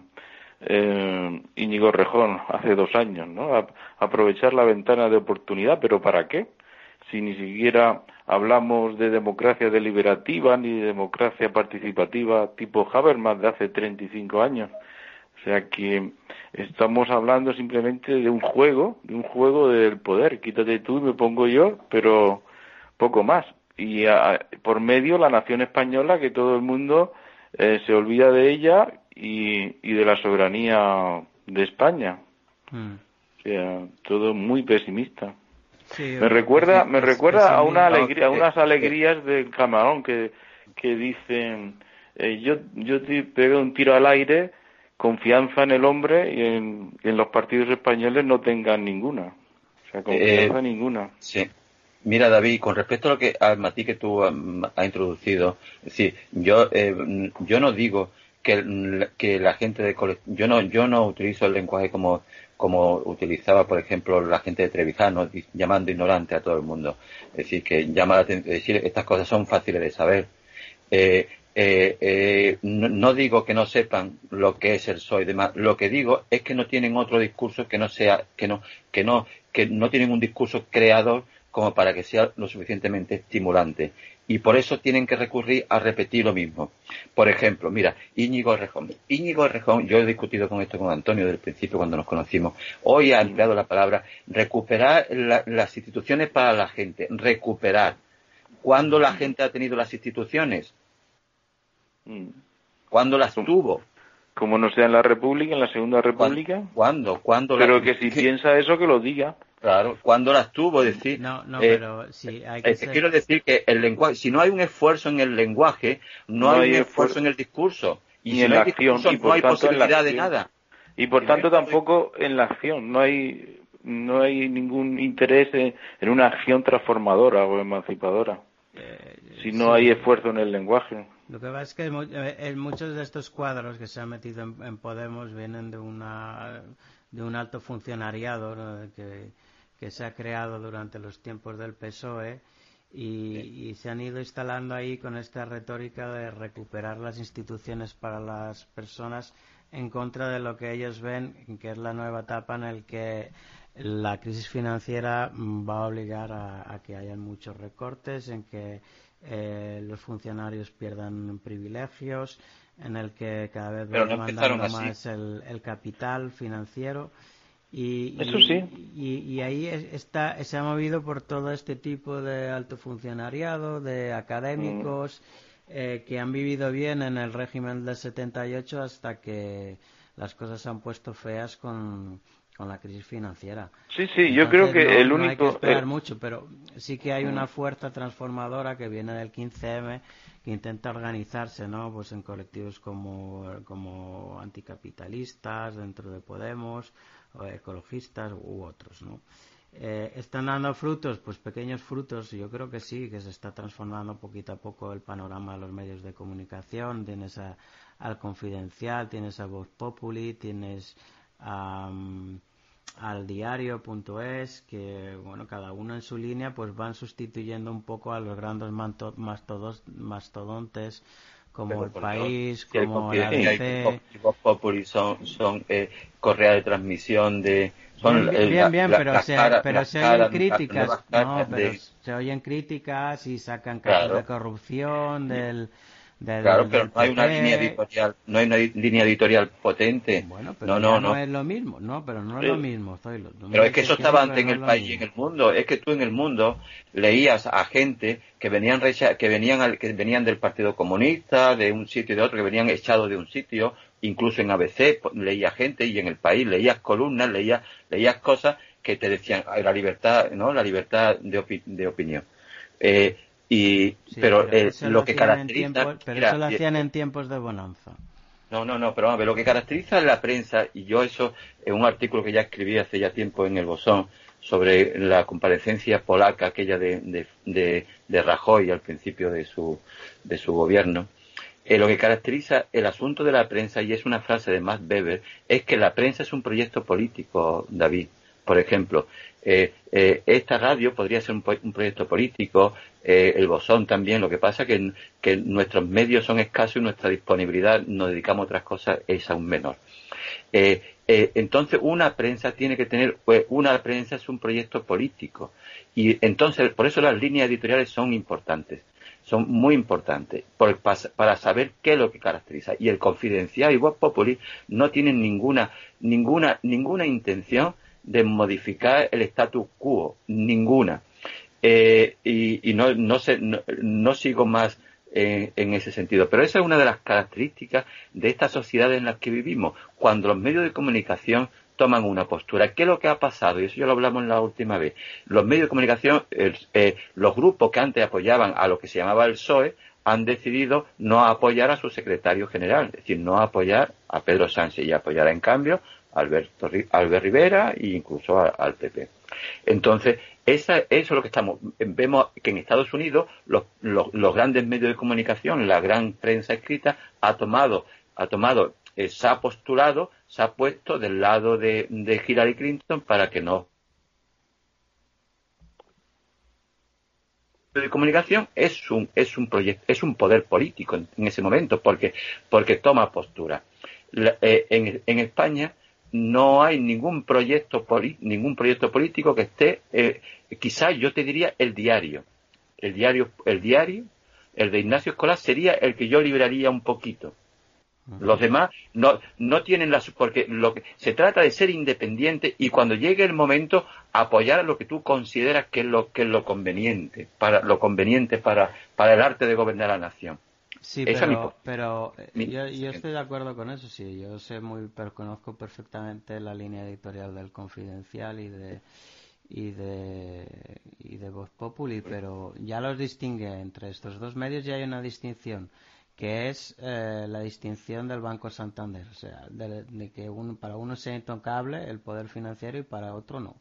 eh, Íñigo Rejón hace dos años, ¿no? aprovechar la ventana de oportunidad, pero ¿para qué? Si ni siquiera hablamos de democracia deliberativa ni de democracia participativa tipo Habermas de hace 35 años. O sea que estamos hablando simplemente de un juego, de un juego del poder. Quítate tú y me pongo yo, pero poco más. Y por medio la nación española, que todo el mundo eh, se olvida de ella y, y de la soberanía de España. Mm. O sea, todo muy pesimista me recuerda, me recuerda a una alegría, a unas alegrías del camarón que, que dicen, eh, yo, yo te pego un tiro al aire, confianza en el hombre y en, los partidos españoles no tengan ninguna. O sea, confianza eh, ninguna. Sí. Mira, David, con respecto a lo que al matiz que tú um, has introducido, es decir, yo, eh, yo no digo que, que la gente de yo no, yo no utilizo el lenguaje como como utilizaba, por ejemplo, la gente de Trevijano, llamando ignorante a todo el mundo. Es decir, que llama la atención, decir, estas cosas son fáciles de saber. Eh, eh, eh, no, digo que no sepan lo que es el soy demás, lo que digo es que no tienen otro discurso que no sea, que no, que no, que no tienen un discurso creador como para que sea lo suficientemente estimulante y por eso tienen que recurrir a repetir lo mismo. Por ejemplo, mira, Íñigo Rejón. Íñigo Rejón, yo he discutido con esto con Antonio desde el principio cuando nos conocimos. Hoy ha empleado la palabra recuperar las instituciones para la gente. Recuperar. ¿Cuándo la gente ha tenido las instituciones? Mm. ¿Cuándo las tuvo? Como no sea en la República, en la Segunda República. ¿Cuándo? ¿Cuándo? Pero que si piensa eso, que lo diga. Claro, cuando las tuvo, decir. No, no, eh, pero sí, hay que eh, Quiero decir que el lenguaje, si no hay un esfuerzo en el lenguaje, no, hay, un esfuerzo en el discurso. Y si en no la hay acción, no hay posibilidad de nada. Y por tanto tampoco en la acción, no hay no hay ningún interés en, una acción transformadora o emancipadora. Eh, si no hay esfuerzo en el lenguaje. Lo que pasa es que en muchos de estos cuadros que se han metido en, Podemos vienen de una de un alto funcionariado que que se ha creado durante los tiempos del PSOE y, se han ido instalando ahí con esta retórica de recuperar las instituciones para las personas en contra de lo que ellos ven que es la nueva etapa en la que la crisis financiera va a obligar a, que haya muchos recortes, en que eh, los funcionarios pierdan privilegios, en el que cada vez va demandando más el capital financiero. Y, Eso sí. Y, ahí está, se ha movido por todo este tipo de alto funcionariado, de académicos, mm. eh, que han vivido bien en el régimen del 78 hasta que las cosas se han puesto feas con, la crisis financiera. Sí, sí, yo creo que el único. No hay que esperar mucho, pero sí que hay una mm. fuerza transformadora que viene del 15M que intenta organizarse, ¿no? Pues en colectivos como, como anticapitalistas dentro de Podemos ecologistas u otros, ¿no? Eh, ¿Están dando frutos? Pues pequeños frutos, yo creo que sí, que se está transformando poquito a poco el panorama de los medios de comunicación. Tienes al Confidencial, tienes a Voz Populi, tienes al diario.es, que bueno, cada uno en su línea pues van sustituyendo un poco a los grandes mastodontes como el país, como la ABC. Populi son, son eh, correa de transmisión de. Son, bien, bien, pero, se, pero se oyen críticas. No, pero se oyen críticas y sacan casos de corrupción del claro, pero no hay una línea editorial, no hay una línea editorial potente. Bueno, pero no, no, no, es lo mismo, no, pero no es lo mismo. pero es que eso estaba antes en el país y en el mundo. Es que tú en el mundo leías a gente que venían que venían que venían del Partido Comunista, de un sitio y de otro, que venían echados de un sitio, incluso en ABC leía gente y en el país leías columnas, leías leías cosas que te decían la libertad, ¿no? La libertad de, de opinión. Eh, y, pero, eh, lo, que caracteriza. pero eso lo hacían en tiempos de bonanza. No, no, no, pero a ver, lo que caracteriza la prensa, y yo eso, en un artículo que ya escribí hace ya tiempo en el Bosón, sobre la comparecencia polaca, aquella de, de, de, Rajoy al principio de su, de su gobierno, eh, lo que caracteriza el asunto de la prensa, y es una frase de Max Weber, es que la prensa es un proyecto político, David. Por ejemplo, eh, eh, esta radio podría ser un, proyecto político, eh, el Bosón también, lo que pasa que, que nuestros medios son escasos y nuestra disponibilidad, nos dedicamos a otras cosas, es aún menor. entonces, una prensa tiene que tener, una prensa es un proyecto político. Y entonces, por eso las líneas editoriales son importantes son muy importantes para saber qué es lo que caracteriza. Y el Confidencial y Vox Populi no tienen ninguna, ninguna, ninguna intención de modificar el status quo, ninguna. Eh, y, no, no, sé, no, sigo más en, ese sentido. Pero esa es una de las características de esta sociedad en la que vivimos, cuando los medios de comunicación toman una postura. ¿Qué es lo que ha pasado? Y eso ya lo hablamos la última vez. Los medios de comunicación, eh, los grupos que antes apoyaban a lo que se llamaba el PSOE, han decidido no apoyar a su secretario general, es decir, no apoyar a Pedro Sánchez y apoyar en cambio Alberto, Albert Rivera e incluso al PP. Entonces, esa, eso es lo que estamos. Vemos que en Estados Unidos los, los, grandes medios de comunicación, la gran prensa escrita, ha tomado, ha tomado, eh, se ha postulado, se ha puesto del lado de, de Hillary Clinton para que no de comunicación es un es un proyecto es un poder político en, ese momento porque porque toma postura eh, en, en España no hay ningún proyecto, ningún proyecto político que esté, eh, quizás yo te diría el diario. El diario, el diario, el de Ignacio Escolar sería el que yo libraría un poquito. Los demás no, no tienen las, porque lo que, se trata de ser independiente y cuando llegue el momento apoyar a lo que tú consideras que es lo, que es lo conveniente, para, lo conveniente para, para el arte de gobernar la nación. Sí, pero, pero eh, yo, estoy de acuerdo con eso, sí. Yo sé muy, pero conozco perfectamente la línea editorial del Confidencial y de y de y de Voz Populi, pero ya los distingue entre estos dos medios ya hay una distinción que es eh, la distinción del Banco Santander, o sea, de, que uno, para uno sea intocable el poder financiero y para otro no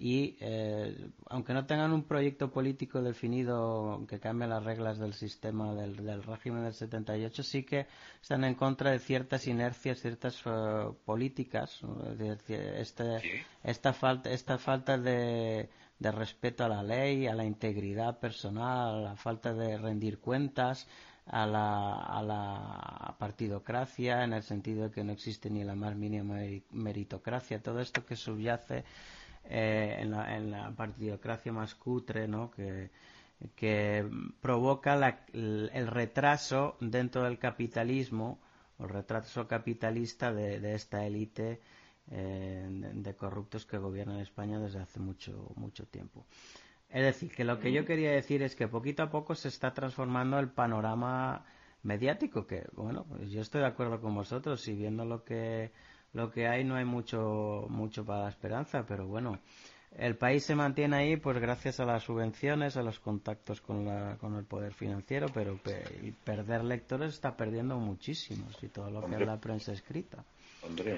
y eh, aunque no tengan un proyecto político definido que cambie las reglas del sistema del, del, régimen del 78 sí que están en contra de ciertas inercias ciertas uh, políticas este, esta falta esta falta de, de respeto a la ley a la integridad personal a la falta de rendir cuentas a la, a la partidocracia en el sentido de que no existe ni la más mínima meritocracia todo esto que subyace eh, en, la, en, la, partidocracia más cutre, ¿no? Que, que provoca la, el, retraso dentro del capitalismo, o el retraso capitalista de, de esta élite eh, de corruptos que gobiernan España desde hace mucho, mucho tiempo. Es decir, que lo que yo quería decir es que poquito a poco se está transformando el panorama mediático, que, bueno, pues yo estoy de acuerdo con vosotros y viendo lo que lo que hay no hay mucho mucho para la esperanza, pero bueno, el país se mantiene ahí pues gracias a las subvenciones, a los contactos con, la, con el poder financiero, pero perder lectores está perdiendo muchísimos y todo lo que es la prensa escrita.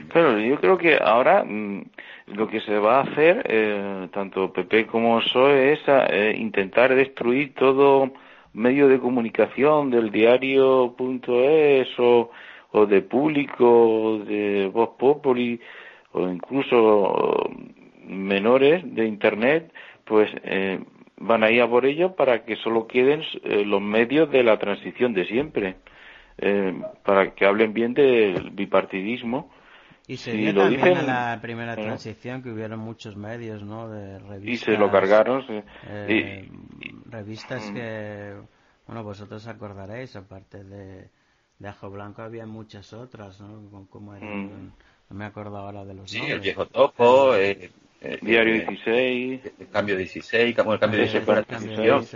Claro, yo creo que ahora mm, lo que se va a hacer, eh, tanto PP como PSOE, es eh, intentar destruir todo medio de comunicación del diario.es o o de público, de Voz Populi, o incluso menores de Internet, pues eh, van a ir a por ello para que solo queden eh, los medios de la transición de siempre, eh, para que hablen bien del bipartidismo. Y se vio también en la primera transición que hubieron muchos medios, ¿no? De revistas. Y se lo cargaron. revistas mm. que Bueno, vosotros acordaréis, aparte de, de Ajo Blanco había muchas otras, ¿no? Como mm. No me acuerdo ahora de los sí, nombres. el Viejo Topo, eh, eh, Diario 16. El cambio 16, el cambio 16 fue la transición.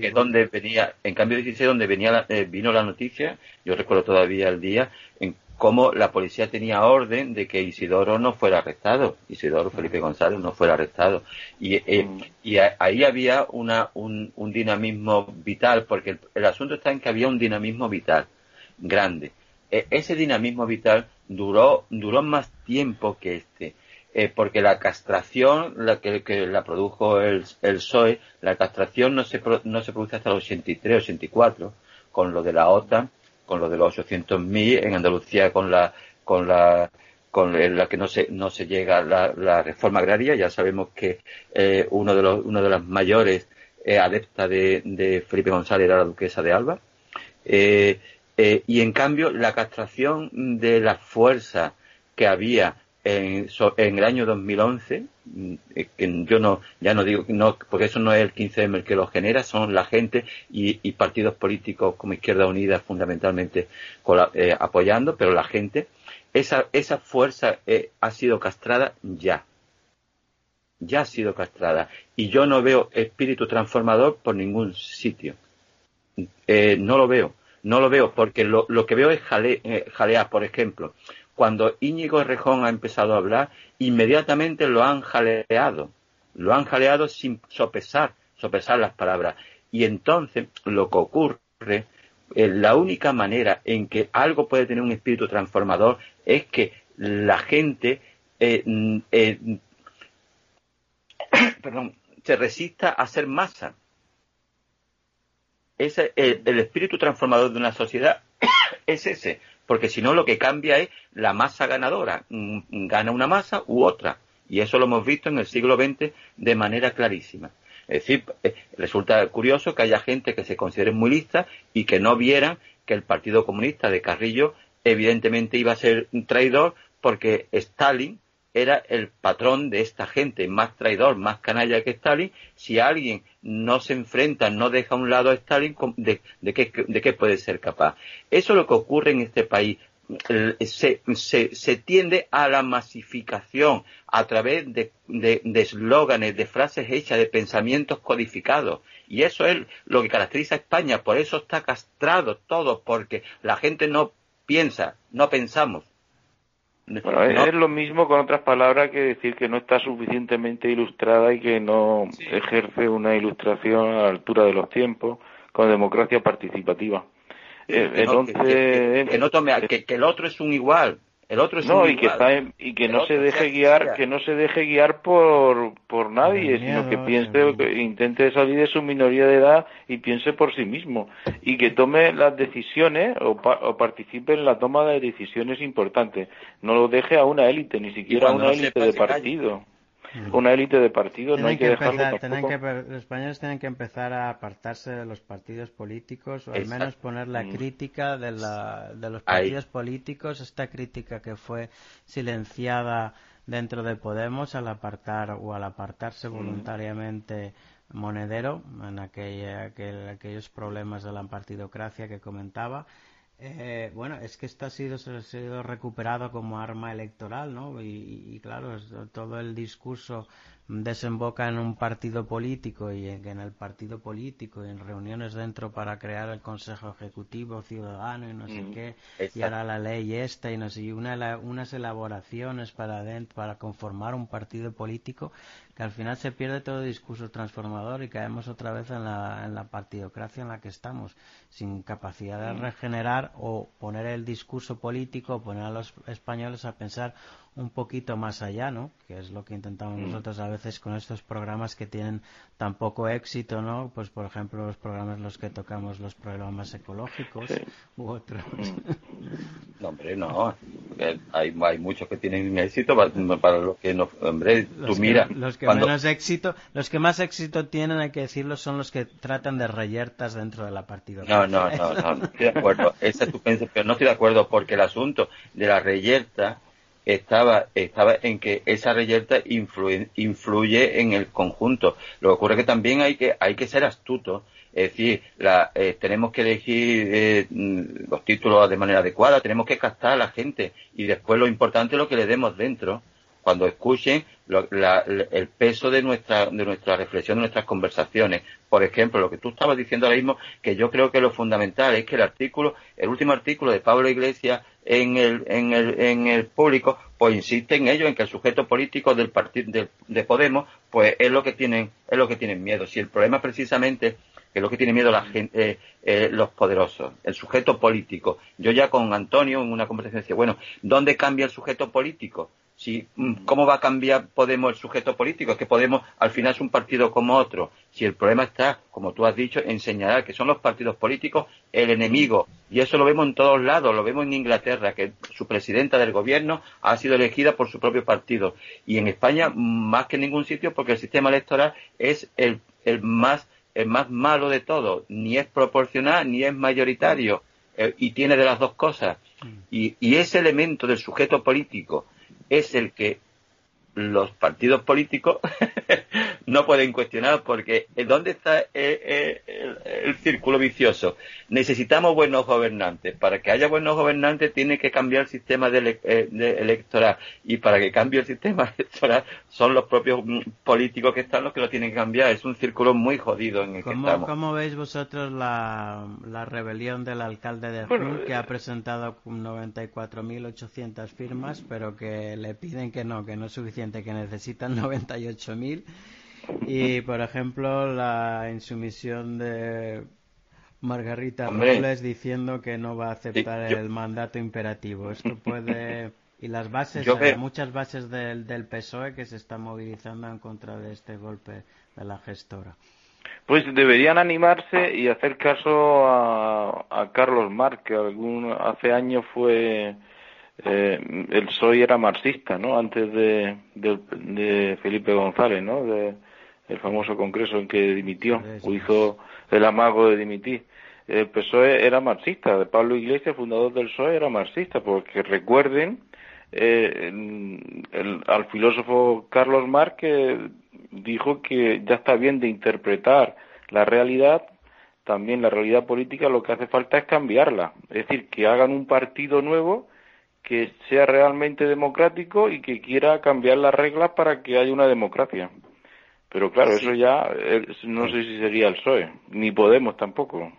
que donde venía, en cambio 16, donde venía vino la noticia, yo recuerdo todavía el día, en cómo la policía tenía orden de que Isidoro no fuera arrestado, Isidoro Felipe González no fuera arrestado. Y, eh, mm. y ahí había una, un, dinamismo vital, porque el, asunto está en que había un dinamismo vital grande. E, ese dinamismo vital duró, duró más tiempo que este. Eh, porque la castración, la que, la produjo el, el PSOE, la castración no se, no se produce hasta el 83, 84, con lo de la OTAN, con lo de los 800.000, en Andalucía con la, con la, con la que no se, no se llega la, la reforma agraria. Ya sabemos que eh, uno, de los, uno de las mayores eh, adeptas de, de, Felipe González era la duquesa de Alba. Eh, eh y en cambio, la castración de la fuerza que había en, en, el año 2011, mm, eh, que yo no, ya no digo, no, porque eso no es el 15M el que lo genera, son la gente y, partidos políticos como Izquierda Unida fundamentalmente eh, apoyando, pero la gente, esa, esa fuerza eh, ha sido castrada ya. Ya ha sido castrada. Y yo no veo espíritu transformador por ningún sitio. no lo veo. No lo veo porque lo, lo que veo es jale, jalear, por ejemplo cuando Íñigo Rejón ha empezado a hablar, inmediatamente lo han jaleado, lo han jaleado sin sopesar, sopesar las palabras. Y entonces lo que ocurre, eh, la única manera en que algo puede tener un espíritu transformador es que la gente eh, eh, perdón, se resista a ser masa. Ese, el espíritu transformador de una sociedad es ese, porque si no lo que cambia es la masa ganadora, mm, gana una masa u otra, y eso lo hemos visto en el siglo XX de manera clarísima. Es decir, eh, resulta curioso que haya gente que se considere muy lista y que no vieran que el Partido Comunista de Carrillo evidentemente iba a ser un traidor porque Stalin era el patrón de esta gente, más traidor, más canalla que Stalin. Si alguien no se enfrenta, no deja a un lado a Stalin, ¿de, qué, puede ser capaz? Eso es lo que ocurre en este país. Se, se, tiende a la masificación a través de eslóganes, de, de frases hechas, de pensamientos codificados. Y eso es lo que caracteriza a España. Por eso está castrado todo, porque la gente no piensa, no pensamos bueno, es lo mismo con otras palabras que decir que no está suficientemente ilustrada y que no ejerce una ilustración a la altura de los tiempos con democracia participativa. entonces, que, no tome, que, el otro es un igual, el otro es no, y que y que no se deje guiar, que no se deje guiar por por nadie, sino que piense, que intente salir de su minoría de edad y piense por sí mismo. Y que tome las decisiones o, o participe en la toma de decisiones importantes. No lo deje a una élite, ni siquiera a una élite de partido. Una élite de partidos, no hay que, dejarlo los españoles tienen que empezar a apartarse de los partidos políticos o al menos poner la mm. crítica de, la, de los partidos políticos, esta crítica que fue silenciada dentro de Podemos al apartar o al apartarse mm. voluntariamente Monedero en aquellos problemas de la partidocracia que comentaba eh, bueno, es que esto ha sido, ha sido recuperado como arma electoral, ¿no? Y, claro, todo el discurso desemboca en un partido político y en, el partido político y en reuniones dentro para crear el Consejo Ejecutivo Ciudadano y no sé mm, qué, y ahora la ley esta y no sé, y una, unas elaboraciones para, para conformar un partido político que al final se pierde todo el discurso transformador y caemos otra vez en la, en la partidocracia en la que estamos, sin capacidad de mm. regenerar o poner el discurso político, poner a los españoles a pensar un poquito más allá, ¿no? Que es lo que intentamos mm. nosotros a veces con estos programas que tienen tan poco éxito, ¿no? Pues por ejemplo los programas los que tocamos los programas ecológicos u otros. Mm. No, hombre, no. Hay, hay muchos que tienen éxito para, los que no, hombre, tú mira. los que menos éxito, los que más éxito tienen, hay que decirlo, son los que tratan de reyertas dentro de la partida. No, no, no, no, estoy de acuerdo. Esa es tu pero no estoy de acuerdo porque el asunto de la reyerta estaba, estaba en que esa reyerta influye, influye en el conjunto. Lo que ocurre es que también hay que, hay que ser astuto Es decir, la, eh, tenemos que elegir eh, los títulos de manera adecuada, tenemos que captar a la gente y después lo importante es lo que le demos dentro cuando escuchen el peso de nuestra, de nuestra reflexión, de nuestras conversaciones. Por ejemplo, lo que tú estabas diciendo ahora mismo, que yo creo que lo fundamental es que el artículo, el último artículo de Pablo Iglesias en el, en el, en el público, pues insiste en ello, en que el sujeto político del partido de, Podemos, pues es lo que tienen, es lo que tienen miedo. Si el problema precisamente que es lo que tiene miedo la gente, eh, eh, los poderosos, el sujeto político. Yo ya con Antonio en una conversación decía, bueno, ¿dónde cambia el sujeto político? Si mm, cómo va a cambiar Podemos el sujeto político, es que Podemos al final es un partido como otro. Si el problema está, como tú has dicho, en señalar que son los partidos políticos el enemigo. Y eso lo vemos en todos lados, lo vemos en Inglaterra, que su presidenta del gobierno ha sido elegida por su propio partido. Y en España, más que en ningún sitio, porque el sistema electoral es el, más el más malo de todo, ni es proporcional ni es mayoritario, eh, y tiene de las dos cosas. Mm. y ese elemento del sujeto político es el que los partidos políticos no pueden cuestionar porque eh, ¿dónde está eh, eh, el, círculo vicioso? Necesitamos buenos gobernantes. Para que haya buenos gobernantes tiene que cambiar el sistema de, electoral y para que cambie el sistema electoral son los propios mm, políticos que están los que lo tienen que cambiar. Es un círculo muy jodido en el ¿Cómo, que estamos. ¿Cómo veis vosotros la, rebelión del alcalde de Jun que ha presentado 94.800 firmas pero que le piden que no, que no es suficiente que necesitan 98.000 y por ejemplo la insumisión de Margarita Robles diciendo que no va a aceptar el mandato imperativo. Esto puede y las bases, muchas bases del, del PSOE que se están movilizando en contra de este golpe de la gestora. Pues deberían animarse y hacer caso a, a Carlos Marc, que algún, hace años fue eh, el PSOE era marxista, ¿no? Antes de, de, Felipe González, ¿no? De, el famoso congreso en que dimitió, o hizo el amago de dimitir. El PSOE era marxista, de Pablo Iglesias, fundador del PSOE, era marxista, porque recuerden eh, al filósofo Carlos Marx que dijo que ya está bien de interpretar la realidad, también la realidad política, lo que hace falta es cambiarla. Es decir, que hagan un partido nuevo que sea realmente democrático y que quiera cambiar las reglas para que haya una democracia. Pero claro, eso ya no sé si sería el PSOE, ni Podemos tampoco.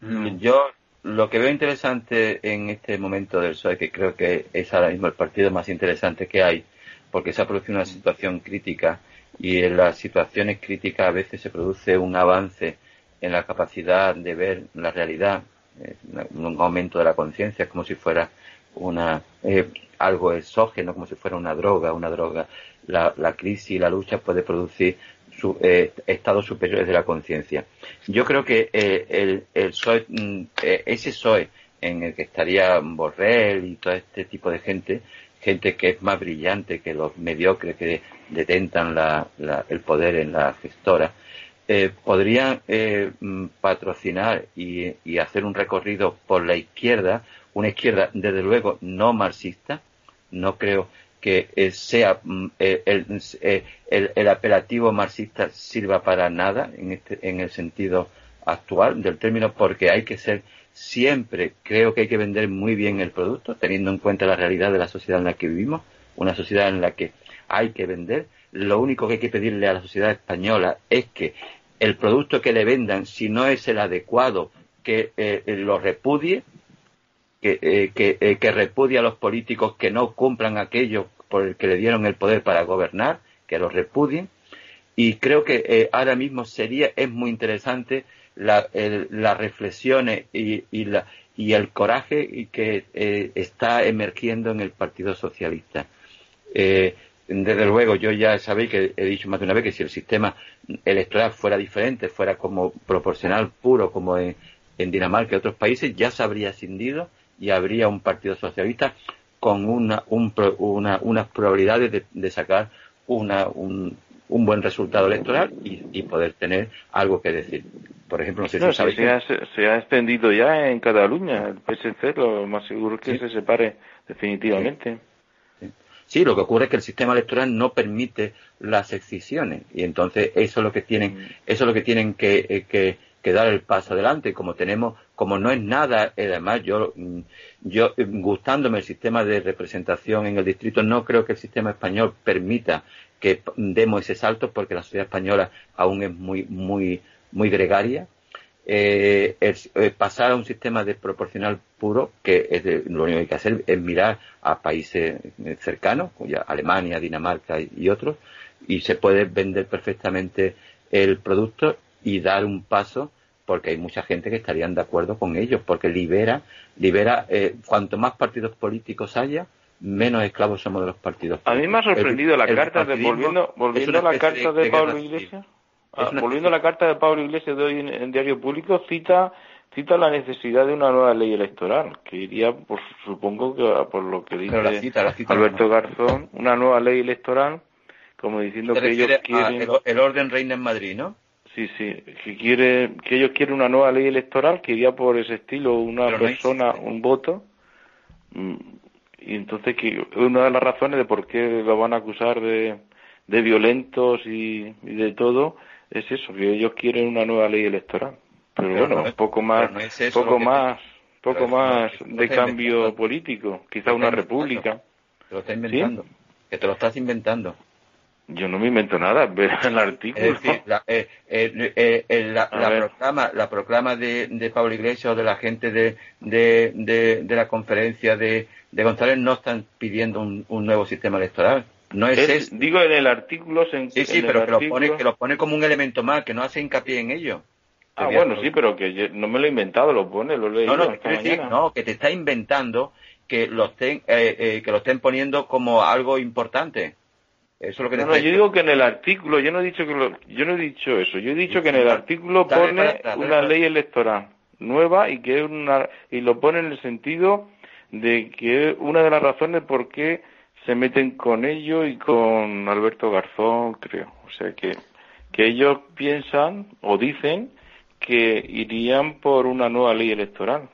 Mm, yo lo que veo interesante en este momento del PSOE, que creo que es ahora mismo el partido más interesante que hay, porque se ha producido una situación crítica y en las situaciones críticas a veces se produce un avance en la capacidad de ver la realidad, eh, un aumento de la conciencia, como si fuera una eh, algo exógeno, como si fuera una droga, una droga. La, la crisis y la lucha puede producir su, eh, estados superiores de la conciencia. Yo creo que eh, el, el PSOE, mm, ese PSOE en el que estaría Borrell y todo este tipo de gente, gente que es más brillante que los mediocres que detentan la, el poder en la gestora, eh, podrían mm, patrocinar y, y, hacer un recorrido por la izquierda una izquierda, desde luego, no marxista. No creo que eh, sea mm, eh, eh, el, el, apelativo marxista sirva para nada en, este, en el sentido actual del término, porque hay que ser siempre, creo que hay que vender muy bien el producto, teniendo en cuenta la realidad de la sociedad en la que vivimos, una sociedad en la que hay que vender. Lo único que hay que pedirle a la sociedad española es que el producto que le vendan, si no es el adecuado, que lo repudie, que, eh, eh, que repudia a los políticos que no cumplan aquello por el que le dieron el poder para gobernar, que lo repudien. Y creo que eh, ahora mismo sería, es muy interesante la, las reflexiones y, y, la, y el coraje que está emergiendo en el Partido Socialista. desde luego, yo ya sabéis que he dicho más de una vez que si el sistema electoral fuera diferente, fuera como proporcional puro, como en, Dinamarca y otros países, ya se habría ascendido y habría un partido socialista con una, unas probabilidades de, sacar una, un, un, buen resultado electoral y, poder tener algo que decir. Por ejemplo, no sé si se, ha, se, ha, extendido ya en Cataluña. El PSC lo más seguro es que se separe definitivamente. Sí. lo que ocurre es que el sistema electoral no permite las excisiones y entonces eso es lo que tienen, mm. eso es lo que tienen que, eh, que que dar el paso adelante. Como tenemos, como no es nada, eh, además yo, mm, yo eh, gustándome el sistema de representación en el distrito, no creo que el sistema español permita que demos ese salto porque la sociedad española aún es muy, muy, muy gregaria. Eh, pasar a un sistema de proporcional puro, que lo único que hay que hacer es mirar a países cercanos, Alemania, Dinamarca y otros, y se puede vender perfectamente el producto y dar un paso porque hay mucha gente que estarían de acuerdo con ellos, porque libera, libera, eh, cuanto más partidos políticos haya, menos esclavos somos de los partidos. A mí me ha sorprendido la carta de, volviendo, volviendo a la carta de, Pablo Iglesias, ah, volviendo a la carta de Pablo Iglesias de hoy en, Diario Público, cita cita la necesidad de una nueva ley electoral, que iría, por, supongo que por lo que dice Alberto Garzón, una nueva ley electoral como diciendo que ellos quieren el, orden reina en Madrid, ¿no? Sí, sí, que quiere que ellos quieren una nueva ley electoral que iría por ese estilo, una persona, un voto. Mm, y entonces que una de las razones de por qué lo van a acusar de, de violentos y, de todo es eso, que ellos quieren una nueva ley electoral. Pero, bueno, poco más, poco más, poco más de cambio político, quizá una república. Te lo estás inventando. Que te lo estás inventando. Yo no me invento nada, ver el artículo. Es decir, la, eh, eh, eh, la, proclama, la proclama de, de Pablo Iglesias o de la gente de, de, de, la conferencia de, de González no están pidiendo un, un nuevo sistema electoral. No es, Digo, en el artículo se Sí, sí, pero que, lo pone, que lo pone como un elemento más, que no hace hincapié en ello. Ah, bueno, sí, pero que no me lo he inventado, lo pone, lo he No, no, no, que te está inventando que lo estén, que lo estén poniendo como algo importante. Eso lo que no, yo digo que en el artículo, yo no he dicho que yo no he dicho eso, yo he dicho que en el artículo pone una ley electoral nueva y que es una y lo pone en el sentido de que una de las razones por qué se meten con ellos y con Alberto Garzón, creo. O sea que que ellos piensan o dicen que irían por una nueva ley electoral.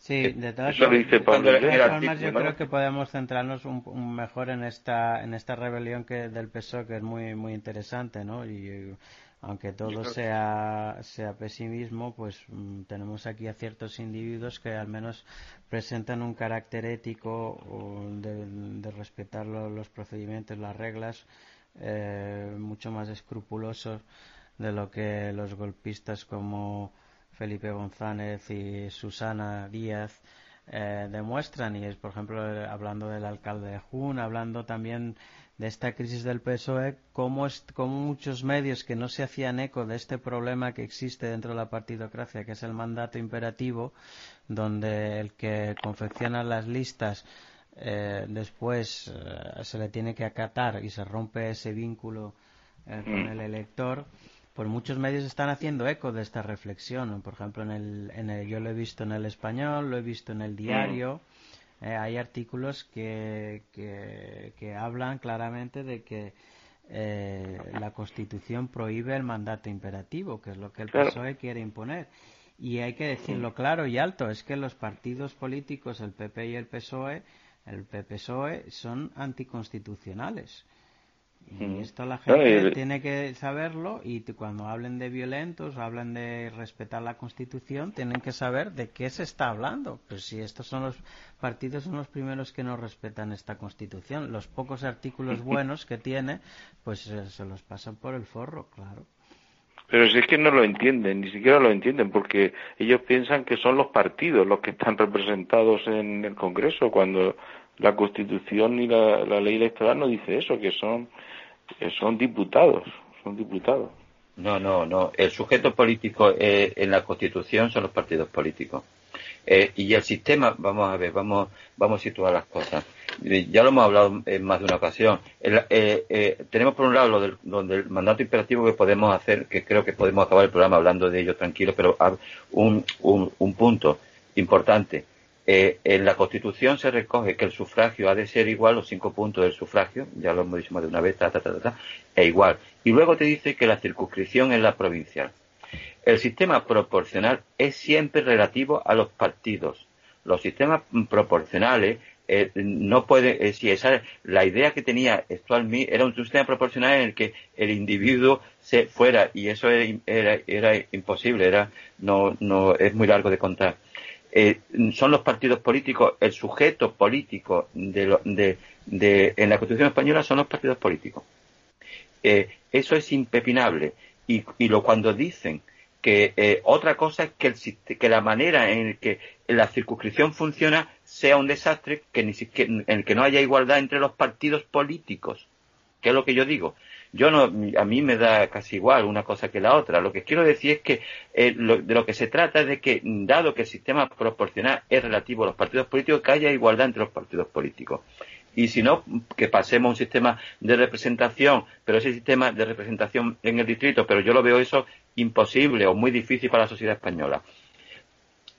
Sí, de todas, formas, yo creo que podemos centrarnos un, mejor en esta en esta rebelión que del PSOE que es muy muy interesante, ¿no? Y aunque todo sea sea pesimismo, pues mm, tenemos aquí a ciertos individuos que al menos presentan un carácter ético de, respetar los procedimientos, las reglas, eh, mucho más escrupulosos de lo que los golpistas como Felipe González y Susana Díaz eh, demuestran y es por ejemplo hablando del alcalde de Jun, hablando también de esta crisis del PSOE, cómo, es, muchos medios que no se hacían eco de este problema que existe dentro de la partidocracia, que es el mandato imperativo, donde el que confecciona las listas eh, después eh, se le tiene que acatar y se rompe ese vínculo con mm. el elector pues muchos medios están haciendo eco de esta reflexión. Por ejemplo, en el, en el, yo lo he visto en el español, lo he visto en el diario. Mm. Eh, hay artículos que, que, hablan claramente de que eh, la Constitución prohíbe el mandato imperativo, que es lo que el PSOE quiere imponer. Y hay que decirlo claro y alto, es que los partidos políticos, el PP y el PSOE, el PSOE, son anticonstitucionales. Y esto la gente tiene que saberlo y cuando hablen de violentos, hablen de respetar la Constitución, tienen que saber de qué se está hablando. Pues si estos son los partidos son los primeros que no respetan esta Constitución, los pocos artículos buenos que tiene, pues eh, se los pasan por el forro, claro. Pero si es que no lo entienden, ni siquiera lo entienden, porque ellos piensan que son los partidos los que están representados en el Congreso, cuando la Constitución y la, la ley electoral no dice eso, que son son diputados, son diputados. No, no, no. El sujeto político eh, en la Constitución son los partidos políticos. Eh, y el sistema, vamos a ver, vamos, vamos a situar las cosas. Ya lo hemos hablado en más de una ocasión. Eh, tenemos por un lado lo del, del, mandato imperativo que podemos hacer, que creo que podemos acabar el programa hablando de ello tranquilo, pero un, un, un punto importante. Eh, en la Constitución se recoge que el sufragio ha de ser igual, los cinco puntos del sufragio, ya lo hemos dicho más de una vez, ta, ta, ta, e igual. Y luego te dice que la circunscripción es la provincial. El sistema proporcional es siempre relativo a los partidos. Los sistemas proporcionales eh, no puede, eh, si esa, la idea que tenía Stuart era un sistema proporcional en el que el individuo se fuera y eso era, era, imposible, era, no, no, es muy largo de contar. Eh, son los partidos políticos, el sujeto político de, de, de, en la Constitución española son los partidos políticos. eso es impepinable. Y, y lo cuando dicen que eh, otra cosa es que, el, que la manera en que la circunscripción funciona sea un desastre, que ni en el que no haya igualdad entre los partidos políticos, que es lo que yo digo. Yo no, a mí me da casi igual una cosa que la otra. Lo que quiero decir es que eh, de lo que se trata es de que, dado que el sistema proporcional es relativo a los partidos políticos, que haya igualdad entre los partidos políticos y si no, que pasemos a un sistema de representación, pero ese sistema de representación en el distrito, pero yo lo veo eso imposible o muy difícil para la sociedad española.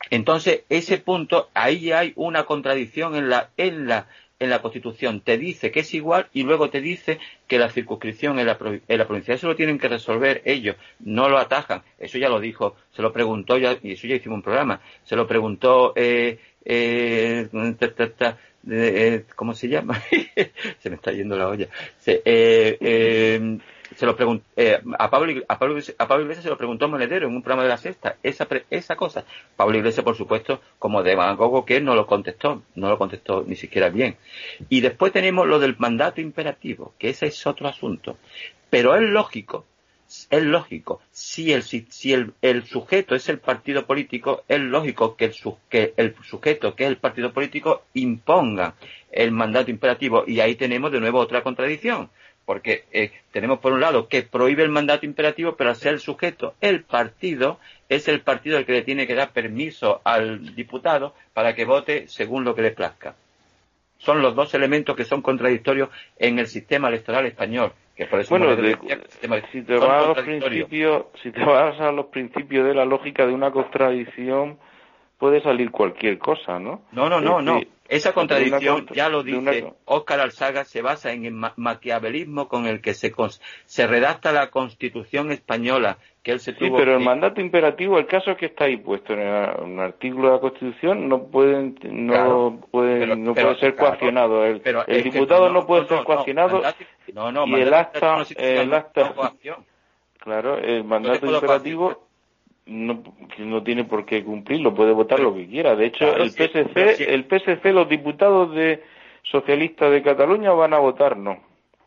Entonces, ese punto, ahí hay una contradicción en la, en la, en la Constitución. Te dice que es igual y luego te dice que la circunscripción en la, en la provincia. Eso lo tienen que resolver ellos, no lo atajan. Eso ya lo dijo, se lo preguntó, ya, y eso ya hicimos un programa, se lo preguntó eh, eh, eh, ¿cómo se llama? se me está yendo la olla. Se, eh, eh, se lo preguntó, a, Pablo, a, Pablo, a Pablo Iglesias se lo preguntó Monedero en un programa de la sexta, esa, esa cosa. Pablo Iglesias, por supuesto, como demagogo que no lo contestó, no lo contestó ni siquiera bien. Y después tenemos lo del mandato imperativo, que ese es otro asunto. Pero es lógico es lógico, si el, si el, el, sujeto es el partido político, es lógico que el, que el sujeto, que es el partido político, imponga el mandato imperativo. Y ahí tenemos de nuevo otra contradicción, porque eh, tenemos por un lado que prohíbe el mandato imperativo, pero al ser el sujeto, el partido, es el partido el que le tiene que dar permiso al diputado para que vote según lo que le plazca. Son los dos elementos que son contradictorios en el sistema electoral español bueno, si te vas a los principios, si te vas a los principios de la lógica de una contradicción, puede salir cualquier cosa, ¿no? No, no, no, no. Esa contradicción, ya lo dice Óscar Alzaga, se basa en el maquiavelismo con el que se, se redacta la Constitución española, que él se sí, pero el mandato imperativo, el caso que está ahí puesto en un artículo de la Constitución, no pueden, no puede, no puede ser coaccionado. El, el diputado no, puede ser coaccionado y el acta, el acta, claro, el mandato imperativo no, no tiene por qué cumplirlo, puede votar lo que quiera. De hecho, el PSC, el PSC, los diputados de socialistas de Cataluña van a votar no.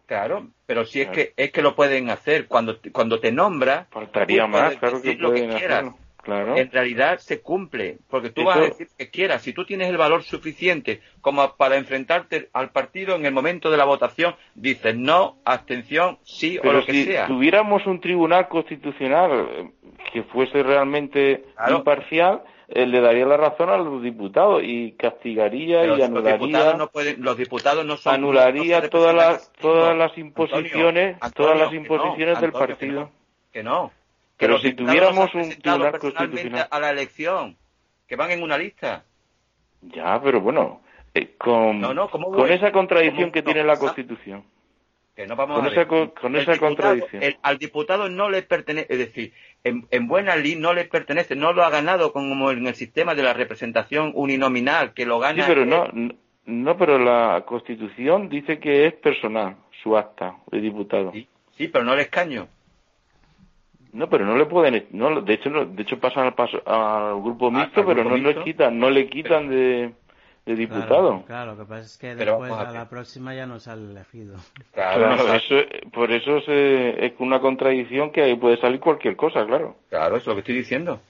Claro, pero si es que es que lo pueden hacer cuando cuando te nombra, faltaría más, claro que pueden hacerlo. Claro. En realidad se cumple, porque tú vas a decir que quieras. Si tú tienes el valor suficiente como para enfrentarte al partido en el momento de la votación, dices no, abstención, sí o lo que si sea. Si tuviéramos un tribunal constitucional eh, que fuese realmente imparcial, eh, le daría la razón a los diputados y castigaría y anularía. Los diputados no, pueden, los diputados no son. Anularía todas las todas las imposiciones, todas las imposiciones del partido. Que no. Pero si tuviéramos un tribunal constitucional a la elección, que van en una lista. Ya, pero bueno, eh, con, con esa contradicción que tiene la Constitución. Que no vamos con a esa, con, esa contradicción. al diputado no le pertenece, es decir, en, en, buena ley no le pertenece, no lo ha ganado como en el sistema de la representación uninominal, que lo gana. Sí, pero no, no, pero la Constitución dice que es personal, su acta de diputado. Sí, sí pero no el escaño. No, pero no le pueden, no, de hecho, de hecho pasan al, paso, al grupo ah, mixto, pero no le quitan, no le quitan de, de diputado. Claro, lo que pasa es que después a, la próxima ya no sale elegido. Claro, eso, por eso es una contradicción que ahí puede salir cualquier cosa, claro. Claro, es lo que estoy diciendo.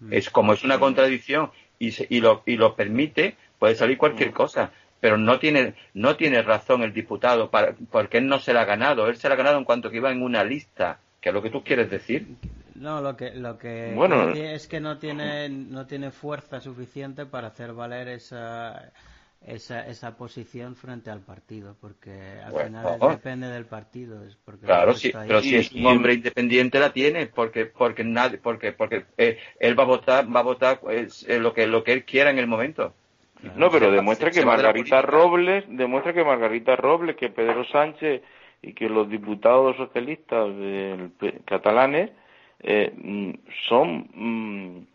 Mm. Es como es una contradicción y, y, lo, y lo permite, puede salir cualquier mm. cosa pero no tiene no tiene razón el diputado para, porque él no se la ha ganado él se la ha ganado en cuanto que iba en una lista ¿Qué es lo que tú quieres decir? No, lo que, lo que es que no tiene, no tiene fuerza suficiente para hacer valer esa, esa, esa posición frente al partido, porque al final depende del partido. Es porque claro, sí, pero si es un hombre independiente la tiene, porque porque nadie, porque porque eh, él va a votar, va a votar pues, eh, lo que lo que él quiera en el momento. No, pero demuestra que Margarita Robles, demuestra que Margarita Robles, que Pedro Sánchez y que los diputados socialistas catalanes eh, mm, son mm,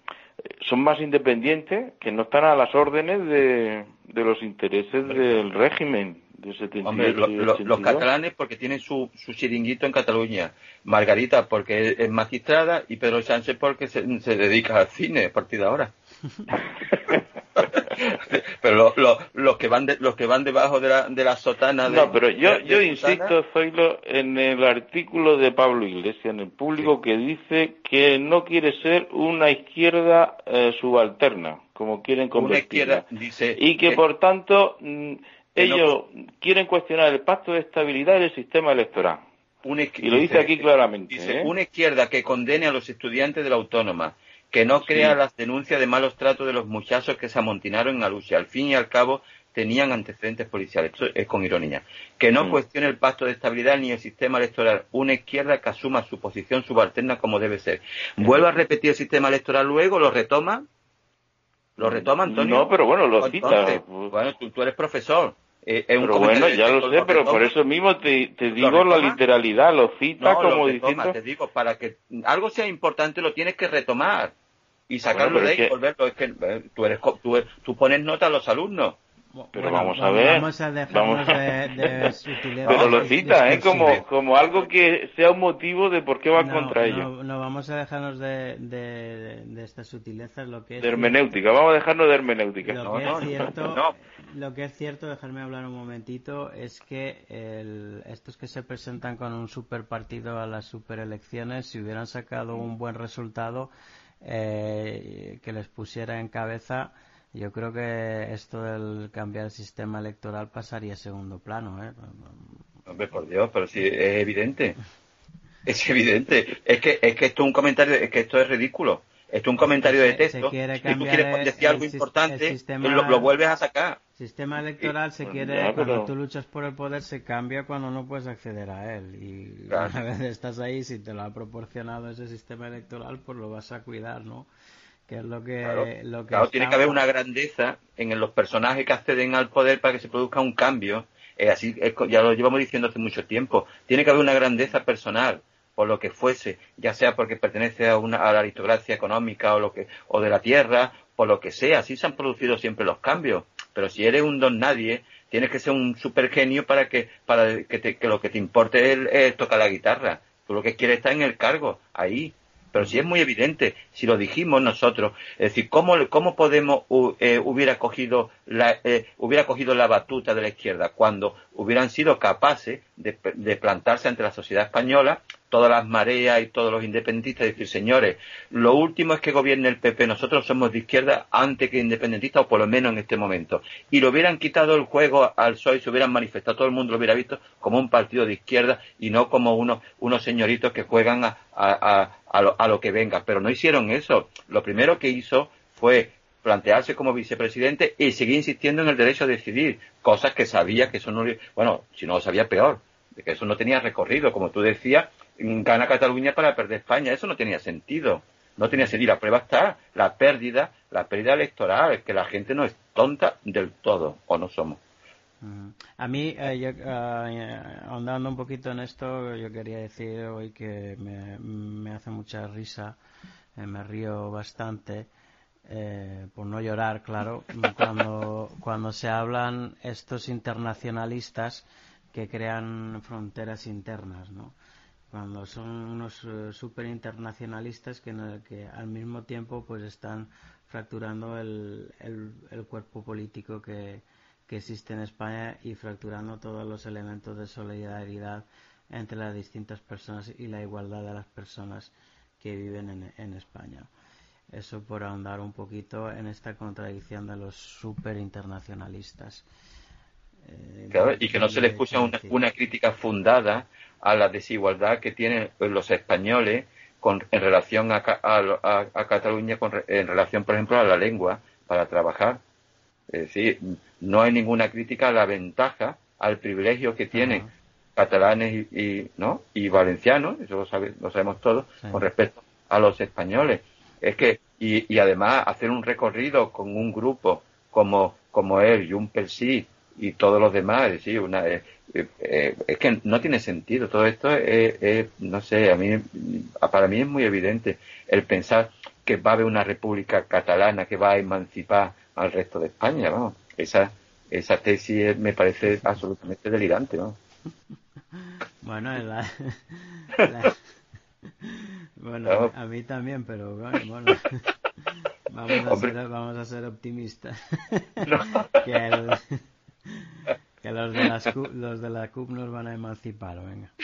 son más independientes, que no están a las órdenes de, de los intereses del régimen. De Hombre, los catalanes porque tienen su, su chiringuito en Cataluña, Margarita porque es magistrada y Pedro Sánchez porque se, dedica al cine a partir de ahora. pero los que van los que van debajo de la, de la sotana no pero yo yo insisto Zoilo en el artículo de Pablo Iglesias en el público que dice que no quiere ser una izquierda eh, subalterna como quieren convertirla. dice y que por tanto mm, ellos quieren cuestionar el pacto de estabilidad y el sistema electoral. Y lo dice aquí claramente dice ¿eh? una izquierda que condene a los estudiantes de la autónoma que no crea las denuncias de malos tratos de los muchachos que se amontinaron en Alusia. Al fin y al cabo tenían antecedentes policiales. Esto es con ironía. Que no mm. cuestione el pacto de estabilidad ni el sistema electoral. Una izquierda que asuma su posición subalterna como debe ser. Vuelve a repetir el sistema electoral luego, lo retoma. ¿Lo retoma, Antonio? No, pero bueno, lo cita. Bueno, tú, eres profesor. Eh, pero bueno, ya lo sé, pero por eso mismo te, digo la literalidad, lo cita como diciendo... Te digo, para que algo sea importante lo tienes que retomar y sacarlo de ahí y volverlo. Es que eh, tú, eres, tú, tú pones nota a los alumnos. Pero vamos a ver. Vamos a dejarnos de, de Pero lo cita, ¿eh? Como, como algo que sea un motivo de por qué va contra ello. No, vamos a dejarnos de, de, estas sutilezas. Lo que es de hermenéutica, vamos a dejarnos de hermenéutica. Lo, que, es cierto, lo que es cierto, dejarme hablar un momentito, es que el, estos que se presentan con un super partido a las super elecciones, si hubieran sacado un buen resultado, eh, que les pusiera en cabeza, yo creo que esto del cambiar el sistema electoral pasaría a segundo plano. ¿eh? Hombre, por Dios, pero sí, es evidente. Es evidente. Es que, es que esto es un comentario, es que esto es ridículo. Esto es un comentario de texto. Si tú quieres decir algo importante, lo, vuelves a sacar. El sistema electoral se quiere, cuando tú luchas por el poder, se cambia cuando no puedes acceder a él. Y una vez estás ahí, si te lo ha proporcionado ese sistema electoral, pues lo vas a cuidar, ¿no? Que es lo que. Claro, lo que tiene que haber una grandeza en los personajes que acceden al poder para que se produzca un cambio. así, ya lo llevamos diciendo hace mucho tiempo. Tiene que haber una grandeza personal por lo que fuese, ya sea porque pertenece a, una, a la aristocracia económica o, lo que, o de la tierra, por lo que sea. Así se han producido siempre los cambios. Pero si eres un don nadie, tienes que ser un super genio para que, para que, lo que te importe es, tocar la guitarra. Tú lo que quieres estar en el cargo, ahí. Pero si es muy evidente, si lo dijimos nosotros, es decir, ¿cómo, cómo podemos eh, hubiera cogido la, eh, hubiera cogido la batuta de la izquierda cuando hubieran sido capaces de, de plantarse ante la sociedad española todas las mareas y todos los independentistas decir, señores, lo último es que gobierne el PP, nosotros somos de izquierda antes que independentistas, o por lo menos en este momento. Y lo hubieran quitado el juego al PSOE, se hubieran manifestado, todo el mundo lo hubiera visto como un partido de izquierda y no como unos, unos señoritos que juegan a, a, a, lo, a lo que venga. Pero no hicieron eso. Lo primero que hizo fue plantearse como vicepresidente y seguir insistiendo en el derecho a decidir, cosas que sabía que eso no, bueno, si no lo sabía peor, de que eso no tenía recorrido, como tú decías, gana Cataluña para perder España. Eso no tenía sentido. No tenía sentido. La prueba está la pérdida, la pérdida electoral, que la gente no es tonta del todo, o no somos. Mm. A mí, eh, yo, eh, ahondando un poquito en esto, yo quería decir hoy que me, hace mucha risa, eh, me río bastante, por no llorar, claro, cuando, cuando se hablan estos internacionalistas que crean fronteras internas, ¿no? Cuando son unos uh, super internacionalistas que, que, al mismo tiempo pues están fracturando el, el, cuerpo político que, que, existe en España y fracturando todos los elementos de solidaridad entre las distintas personas y la igualdad de las personas que viven en, en España. Eso por ahondar un poquito en esta contradicción de los super internacionalistas. Eh, y que no se les escucha una, una crítica fundada a la desigualdad que tienen los españoles con, en relación a, a, Cataluña, con, en relación, por ejemplo, a la lengua para trabajar. Es decir, no hay ninguna crítica a la ventaja, al privilegio que tienen catalanes y, ¿no? y valencianos, eso lo, lo sabemos todos, con respecto a los españoles. Es que, y, y, además hacer un recorrido con un grupo como, como él, un Sí, y todos los demás, es decir, una, eh, eh, es que no tiene sentido. Todo esto es, no sé, a mí, para mí es muy evidente el pensar que va a haber una república catalana que va a emancipar al resto de España, vamos. Esa, esa tesis me parece absolutamente delirante, ¿no? Bueno, bueno a mí también, pero bueno, vamos, a ser, vamos a ser optimistas. que, que los, de las, los de la CUP nos van a emancipar, venga.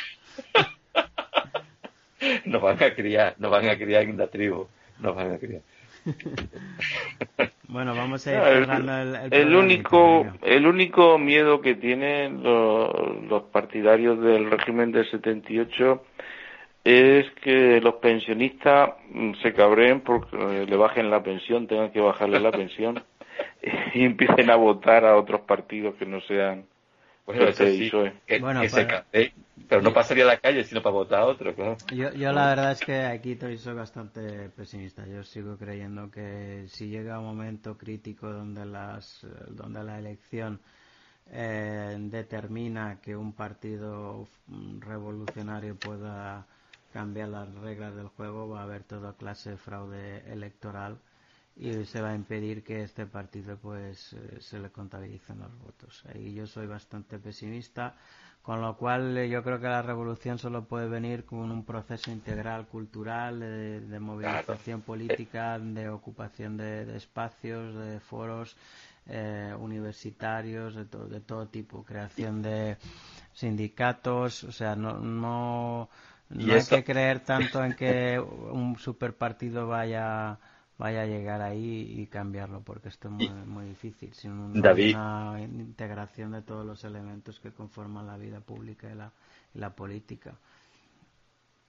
Nos van a criar, nos van a criar en la tribu, nos van a criar. Bueno, vamos a ir cerrando el, el, único el único miedo que tienen los, los partidarios del régimen del 78 es que los pensionistas mm, se cabreen porque le bajen la pensión, tengan que bajarle la pensión y empiecen a votar a otros partidos que no sean bueno, eso sí, bueno, pero no pasaría a la calle sino para votar a otro, claro. Yo, yo la verdad es que aquí soy bastante pesimista. Yo sigo creyendo que si llega un momento crítico donde, las, donde la elección eh, determina que un partido revolucionario pueda cambiar las reglas del juego, va a haber toda clase de fraude electoral y se va a impedir que este partido pues eh, se le contabilicen los votos. Ahí yo soy bastante pesimista, con lo cual eh, yo creo que la revolución solo puede venir con un proceso integral cultural, de, movilización política, de ocupación de, espacios, de foros eh, universitarios, de, de todo tipo, creación de sindicatos, o sea, no, no, no hay que creer tanto en que un superpartido vaya vaya a llegar ahí y cambiarlo, porque esto es muy, muy difícil, sin una integración de todos los elementos que conforman la vida pública y la, la política.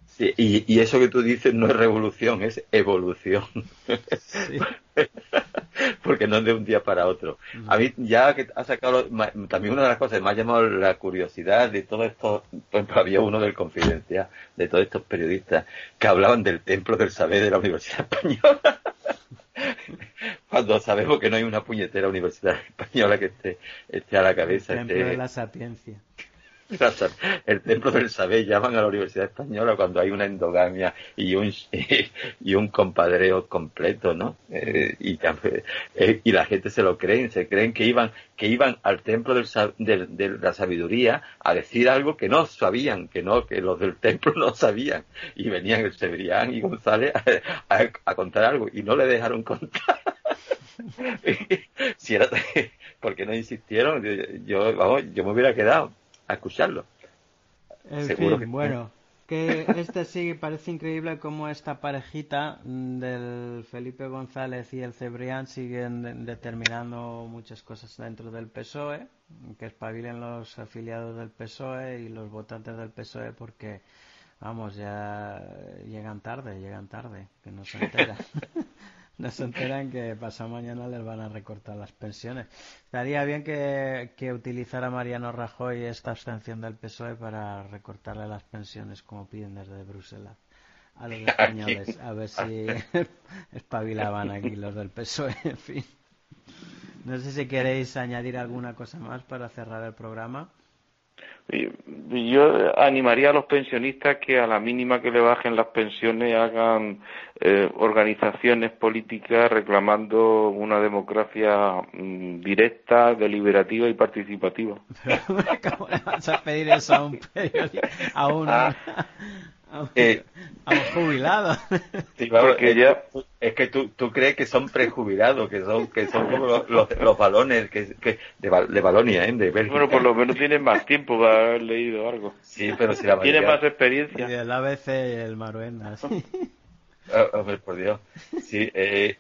Sí, y, eso que tú dices no es revolución, es evolución. Porque no es de un día para otro. A mí, ya que ha sacado, también una de las cosas que me ha llamado la curiosidad de todo esto, pues había uno del Confidencia, de todos estos periodistas, que hablaban del templo del saber de la Universidad Española. Cuando sabemos que no hay una puñetera universidad española que esté, esté a la cabeza. El templo de la sapiencia. El templo del saber llaman a la Universidad Española cuando hay una endogamia y un y un compadreo completo, ¿no? Eh, y, eh, y la gente se lo creen, se creen que iban que iban al templo del, de la sabiduría a decir algo que no sabían, que no que los del templo no sabían y venían el Severián y González a, contar algo y no le dejaron contar. si era porque no insistieron, yo vamos, yo me hubiera quedado a escucharlo. En fin, bueno, que este sí parece increíble cómo esta parejita del Felipe González y el Cebrián siguen determinando muchas cosas dentro del PSOE, que espabilen los afiliados del PSOE y los votantes del PSOE porque, vamos, ya llegan tarde, llegan tarde, que no se enteran. No se enteran que pasado mañana les van a recortar las pensiones. Estaría bien que, que utilizara Mariano Rajoy esta abstención del PSOE para recortarle las pensiones como piden desde Bruselas a los españoles, a ver si espabilaban aquí los del PSOE, en fin. No sé si queréis añadir alguna cosa más para cerrar el programa. Yo animaría a los pensionistas que a la mínima que le bajen las pensiones hagan eh, organizaciones políticas reclamando una democracia mm, directa, deliberativa y participativa. ¿Cómo le vas a pedir eso a un periodista? A un, Eh, a un, jubilado. porque ya... Es que tú, tú crees que son prejubilados, que son que son como los, los, balones que, que de, de Balonia, ¿eh? De Bueno, por lo menos tienen más tiempo para haber leído algo. Sí, pero si la Tiene más experiencia. Y el ABC y el Maruenda, sí. Oh, por Dios. Sí, eh,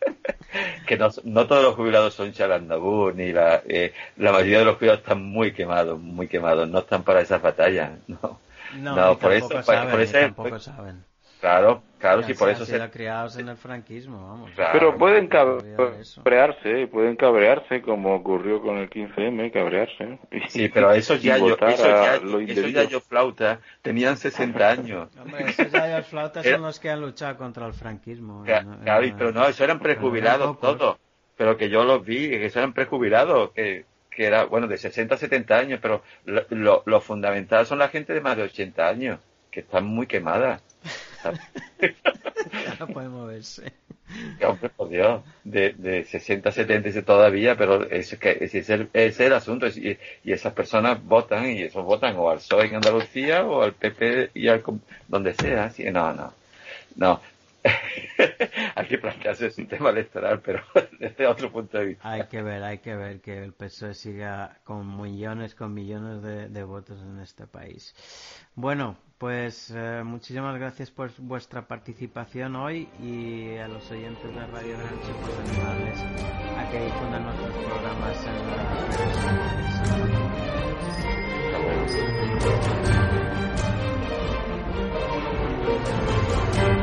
que no, no, todos los jubilados son chalandabú, ni la, eh, la mayoría de los jubilados están muy quemados, muy quemados, no están para esas batallas, no. No, por eso, por eso, tampoco saben. Claro, claro, sí, por eso se... criados en el franquismo, vamos. Pero pueden cabrearse, pueden cabrearse, como ocurrió con el 15M, cabrearse. Sí, pero eso ya, yo, eso ya, eso ya yo flauta, tenían 60 años. Hombre, esos ya yo flauta son los que han luchado contra el franquismo. Claro, pero no, eso eran prejubilados todos. Pero que yo los vi, que eso eran prejubilados, que, que era, bueno, de 60 a 70 años, pero lo, lo, lo fundamental son la gente de más de 80 años, que están muy quemadas. ya no puede moverse. hombre, por Dios, de, de 60, 70 todavía, pero es, que, ese es, el, es el asunto. y, y, esas personas votan, y esos votan o al PSOE en Andalucía o al PP y al donde sea. Así, no, no. No, hay que plantearse el sistema electoral, pero desde otro punto de vista. Hay que ver, hay que ver que el PSOE siga con millones, con millones de, votos en este país. Bueno, pues eh, muchísimas gracias por vuestra participación hoy y a los oyentes de Radio Granche por pues, animarles a que difundan nuestros programas en las redes.